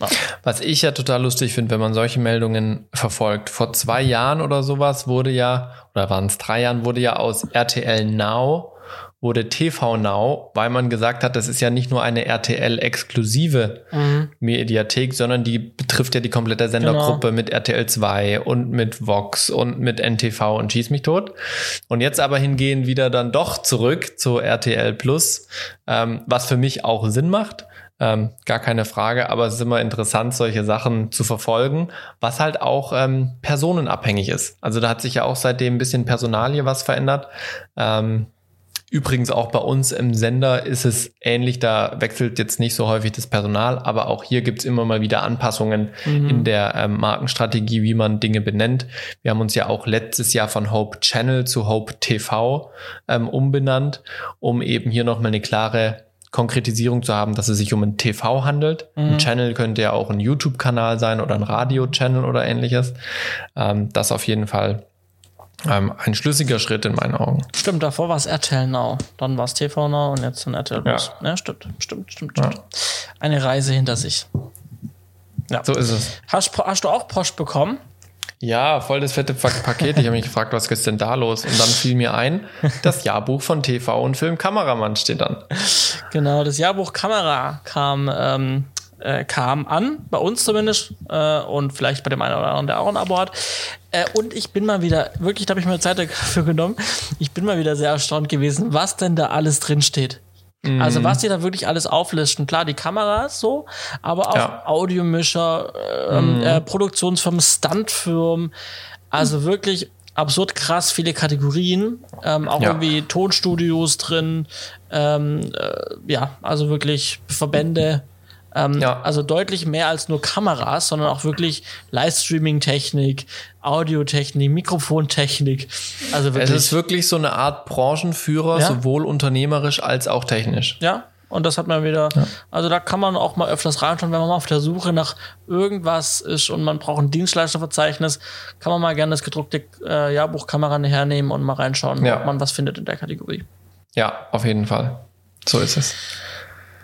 Ja. Was ich ja total lustig finde, wenn man solche Meldungen verfolgt. Vor zwei Jahren oder sowas wurde ja, oder waren es drei Jahren, wurde ja aus RTL Now wurde TV Now, weil man gesagt hat, das ist ja nicht nur eine RTL-exklusive mhm. Mediathek, sondern die betrifft ja die komplette Sendergruppe genau. mit RTL 2 und mit Vox und mit NTV und Schieß mich tot. Und jetzt aber hingehen wieder dann doch zurück zu RTL Plus, ähm, was für mich auch Sinn macht. Ähm, gar keine Frage, aber es ist immer interessant, solche Sachen zu verfolgen, was halt auch ähm, personenabhängig ist. Also da hat sich ja auch seitdem ein bisschen Personalie was verändert. Ähm, Übrigens auch bei uns im Sender ist es ähnlich, da wechselt jetzt nicht so häufig das Personal, aber auch hier gibt's immer mal wieder Anpassungen mhm. in der ähm, Markenstrategie, wie man Dinge benennt. Wir haben uns ja auch letztes Jahr von Hope Channel zu Hope TV ähm, umbenannt, um eben hier nochmal eine klare Konkretisierung zu haben, dass es sich um ein TV handelt. Mhm. Ein Channel könnte ja auch ein YouTube-Kanal sein oder ein Radio-Channel oder ähnliches. Ähm, das auf jeden Fall ähm, ein schlüssiger Schritt in meinen Augen. Stimmt, davor war es RTL Now, dann war es TV Now und jetzt ein RTL Plus. Ja. ja, stimmt, stimmt, stimmt, stimmt. Ja. Eine Reise hinter sich. Ja. So ist es. Hast, hast du auch Post bekommen? Ja, voll das fette Paket. Ich habe mich gefragt, was ist denn da los? Und dann fiel mir ein, das Jahrbuch von TV und Filmkameramann steht dann. Genau, das Jahrbuch Kamera kam ähm, äh, kam an, bei uns zumindest, äh, und vielleicht bei dem einen oder anderen, der auch ein Abo hat. Äh, und ich bin mal wieder, wirklich, da habe ich mir Zeit dafür genommen, ich bin mal wieder sehr erstaunt gewesen, was denn da alles drin steht. Mhm. Also was die da wirklich alles auflisten. Klar, die Kameras so, aber auch ja. Audiomischer, ähm, mhm. äh, Produktionsfirmen, Stuntfirmen. Also wirklich absurd krass viele Kategorien, ähm, auch ja. irgendwie Tonstudios drin, ähm, äh, ja, also wirklich Verbände. Ähm, ja. Also deutlich mehr als nur Kameras, sondern auch wirklich Livestreaming-Technik, Audiotechnik, Mikrofontechnik. Also wirklich. Es ist wirklich so eine Art Branchenführer, ja? sowohl unternehmerisch als auch technisch. Ja, und das hat man wieder, ja. also da kann man auch mal öfters reinschauen, wenn man mal auf der Suche nach irgendwas ist und man braucht ein Dienstleisterverzeichnis, kann man mal gerne das gedruckte äh, Jahrbuchkamera hernehmen und mal reinschauen, ob man was findet in der Kategorie. Ja, auf jeden Fall. So ist es.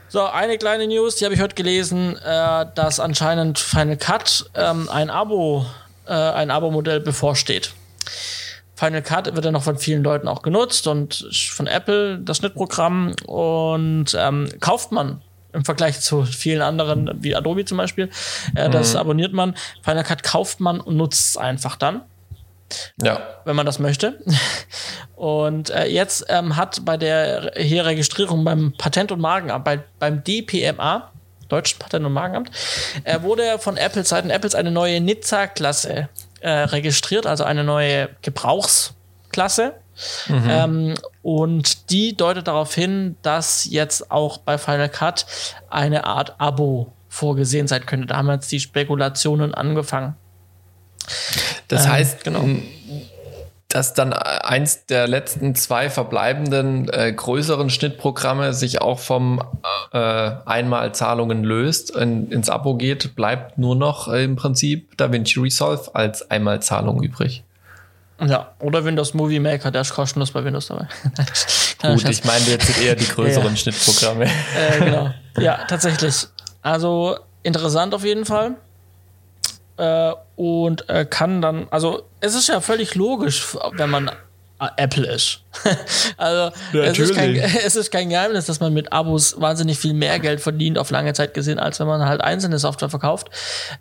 So, eine kleine News, die habe ich heute gelesen, äh, dass anscheinend Final Cut ähm, ein Abo, äh, ein Abo-Modell bevorsteht. Final Cut wird ja noch von vielen Leuten auch genutzt und von Apple das Schnittprogramm und ähm, kauft man im Vergleich zu vielen anderen, wie Adobe zum Beispiel. Äh, das mhm. abonniert man. Final Cut kauft man und nutzt es einfach dann. Ja. Wenn man das möchte. Und äh, jetzt ähm, hat bei der hier Registrierung beim Patent- und Markenamt, bei, beim DPMA, Deutschen Patent- und Markenamt, äh, wurde von Apple, Seiten Apples eine neue Nizza-Klasse äh, registriert, also eine neue Gebrauchsklasse. Mhm. Ähm, und die deutet darauf hin, dass jetzt auch bei Final Cut eine Art Abo vorgesehen sein könnte. Da haben jetzt die Spekulationen angefangen. Das ähm, heißt, genau. Dass dann eins der letzten zwei verbleibenden äh, größeren Schnittprogramme sich auch vom äh, Einmalzahlungen löst, in, ins Abo geht, bleibt nur noch äh, im Prinzip DaVinci Resolve als Einmalzahlung übrig. Ja, oder Windows Movie Maker, der ist kostenlos bei Windows dabei. Gut, ich meine jetzt eher die größeren ja. Schnittprogramme. Äh, genau. Ja, tatsächlich. Also interessant auf jeden Fall. Äh, und äh, kann dann, also es ist ja völlig logisch, wenn man Apple ist. also es ist, kein, es ist, kein, Geheimnis, dass man mit Abos wahnsinnig viel mehr Geld verdient, auf lange Zeit gesehen, als wenn man halt einzelne Software verkauft.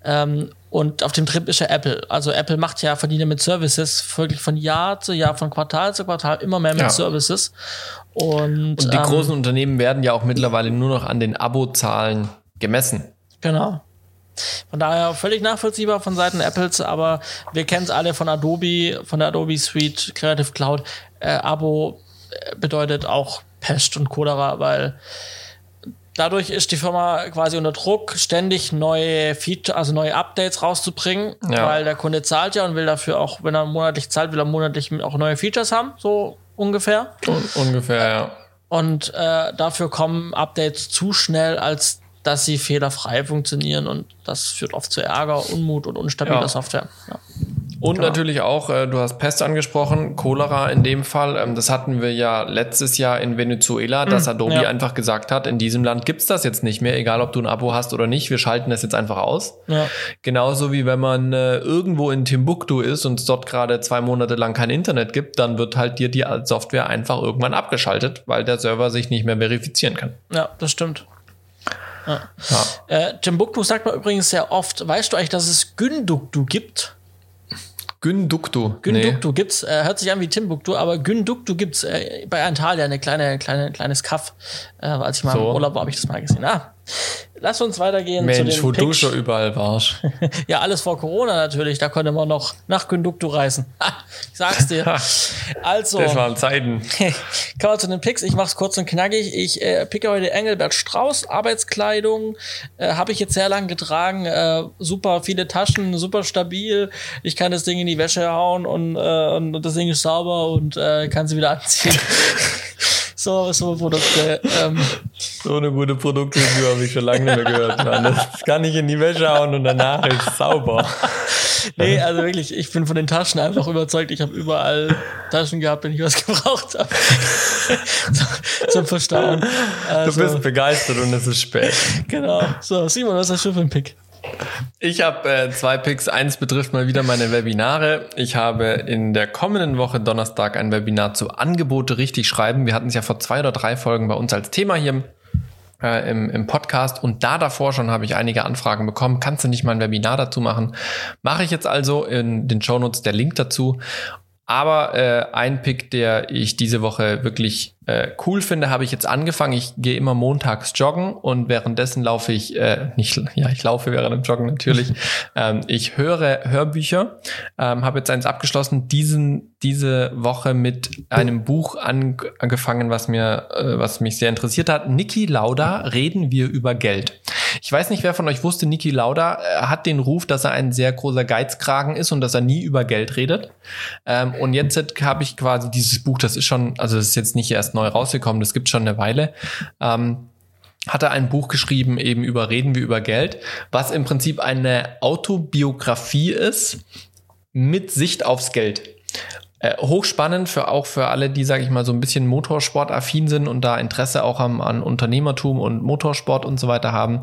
Ähm, und auf dem Trip ist ja Apple. Also Apple macht ja Verdiene mit Services wirklich von Jahr zu Jahr, von Quartal zu Quartal immer mehr mit ja. Services. Und, und die ähm, großen Unternehmen werden ja auch mittlerweile nur noch an den Abozahlen gemessen. Genau. Von daher völlig nachvollziehbar von Seiten Apples, aber wir kennen es alle von Adobe, von der Adobe Suite Creative Cloud. Äh, Abo äh, bedeutet auch Pest und Cholera, weil dadurch ist die Firma quasi unter Druck, ständig neue Feature, also neue Updates rauszubringen, ja. weil der Kunde zahlt ja und will dafür auch, wenn er monatlich zahlt, will er monatlich auch neue Features haben, so ungefähr. Un ungefähr, ja. Und äh, dafür kommen Updates zu schnell, als dass sie fehlerfrei funktionieren und das führt oft zu Ärger, Unmut und unstabiler ja. Software. Ja. Und genau. natürlich auch, äh, du hast Pest angesprochen, Cholera in dem Fall. Ähm, das hatten wir ja letztes Jahr in Venezuela, dass mhm, Adobe ja. einfach gesagt hat, in diesem Land gibt's das jetzt nicht mehr, egal ob du ein Abo hast oder nicht, wir schalten das jetzt einfach aus. Ja. Genauso wie wenn man äh, irgendwo in Timbuktu ist und es dort gerade zwei Monate lang kein Internet gibt, dann wird halt dir die Software einfach irgendwann abgeschaltet, weil der Server sich nicht mehr verifizieren kann. Ja, das stimmt. Ja. Ja. Äh, Timbuktu sagt man übrigens sehr oft. Weißt du eigentlich, dass es Günduktu gibt? Günduktu. Günduktu nee. gibt's, äh, hört sich an wie Timbuktu, aber Günduktu gibt's äh, bei Antalya, eine kleine, kleine, kleines Kaff. Äh, als ich mal so. im Urlaub war, habe ich das mal gesehen. Ah, Lass uns weitergehen Mensch, zu den wo Picks. du schon überall warst. ja, alles vor Corona natürlich. Da konnte man noch nach Conducto reisen. ich sag's dir. also. Das waren Zeiten. Kommen wir zu den Picks. Ich mach's kurz und knackig. Ich äh, picke heute Engelbert Strauß. Arbeitskleidung. Äh, Habe ich jetzt sehr lang getragen. Äh, super viele Taschen, super stabil. Ich kann das Ding in die Wäsche hauen und, äh, und das Ding ist sauber und äh, kann sie wieder anziehen. So, so Produkte. Ähm. So eine gute Produktreview habe ich schon lange nicht mehr gehört. Mann. Das kann ich in die Wäsche hauen und danach ist es sauber. Nee, also wirklich, ich bin von den Taschen einfach überzeugt. Ich habe überall Taschen gehabt, wenn ich was gebraucht habe. Zum Verstauen. Also, du bist begeistert und es ist spät. Genau. So, Simon, was hast du für ein Pick? Ich habe äh, zwei Picks. Eins betrifft mal wieder meine Webinare. Ich habe in der kommenden Woche Donnerstag ein Webinar zu Angebote richtig schreiben. Wir hatten es ja vor zwei oder drei Folgen bei uns als Thema hier äh, im, im Podcast und da davor schon habe ich einige Anfragen bekommen. Kannst du nicht mal ein Webinar dazu machen? Mache ich jetzt also in den Shownotes der Link dazu. Aber äh, ein Pick, der ich diese Woche wirklich äh, cool finde, habe ich jetzt angefangen. Ich gehe immer montags joggen und währenddessen laufe ich, äh, nicht, ja, ich laufe während dem Joggen natürlich. ähm, ich höre Hörbücher, ähm, habe jetzt eins abgeschlossen, diesen, diese Woche mit einem Buch an, angefangen, was mir, äh, was mich sehr interessiert hat. Niki Lauda, reden wir über Geld. Ich weiß nicht, wer von euch wusste, Niki Lauda äh, hat den Ruf, dass er ein sehr großer Geizkragen ist und dass er nie über Geld redet. Ähm, und jetzt habe ich quasi dieses Buch, das ist schon, also das ist jetzt nicht erst neu rausgekommen, das gibt schon eine Weile. Ähm, hat er ein Buch geschrieben, eben über Reden wir über Geld, was im Prinzip eine Autobiografie ist mit Sicht aufs Geld. Äh, hochspannend für auch für alle, die, sage ich mal, so ein bisschen Motorsport-affin sind und da Interesse auch am, an Unternehmertum und Motorsport und so weiter haben.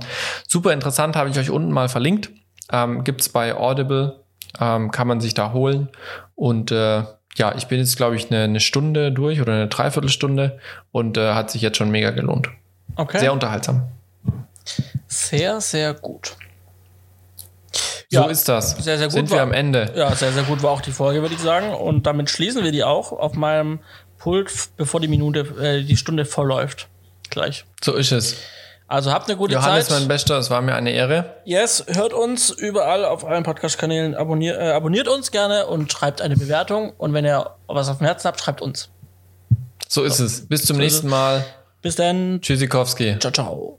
Super interessant, habe ich euch unten mal verlinkt. Ähm, Gibt bei Audible, ähm, kann man sich da holen. Und äh, ja, ich bin jetzt, glaube ich, eine, eine Stunde durch oder eine Dreiviertelstunde und äh, hat sich jetzt schon mega gelohnt. Okay. Sehr unterhaltsam. Sehr, sehr gut. So ja, ist das. Sehr, sehr gut. Sind wir am Ende. Ja, sehr, sehr gut war auch die Folge, würde ich sagen. Und damit schließen wir die auch auf meinem Pult, bevor die Minute, äh, die Stunde vollläuft. Gleich. So ist es. Also habt eine gute Johannes, Zeit. Johannes, mein Bester, es war mir eine Ehre. Yes, hört uns überall auf allen Podcast-Kanälen, abonniert, äh, abonniert uns gerne und schreibt eine Bewertung. Und wenn ihr was auf dem Herzen habt, schreibt uns. So ist so. es. Bis zum so nächsten Mal. Bis dann. Tschüssikowski. Ciao, ciao.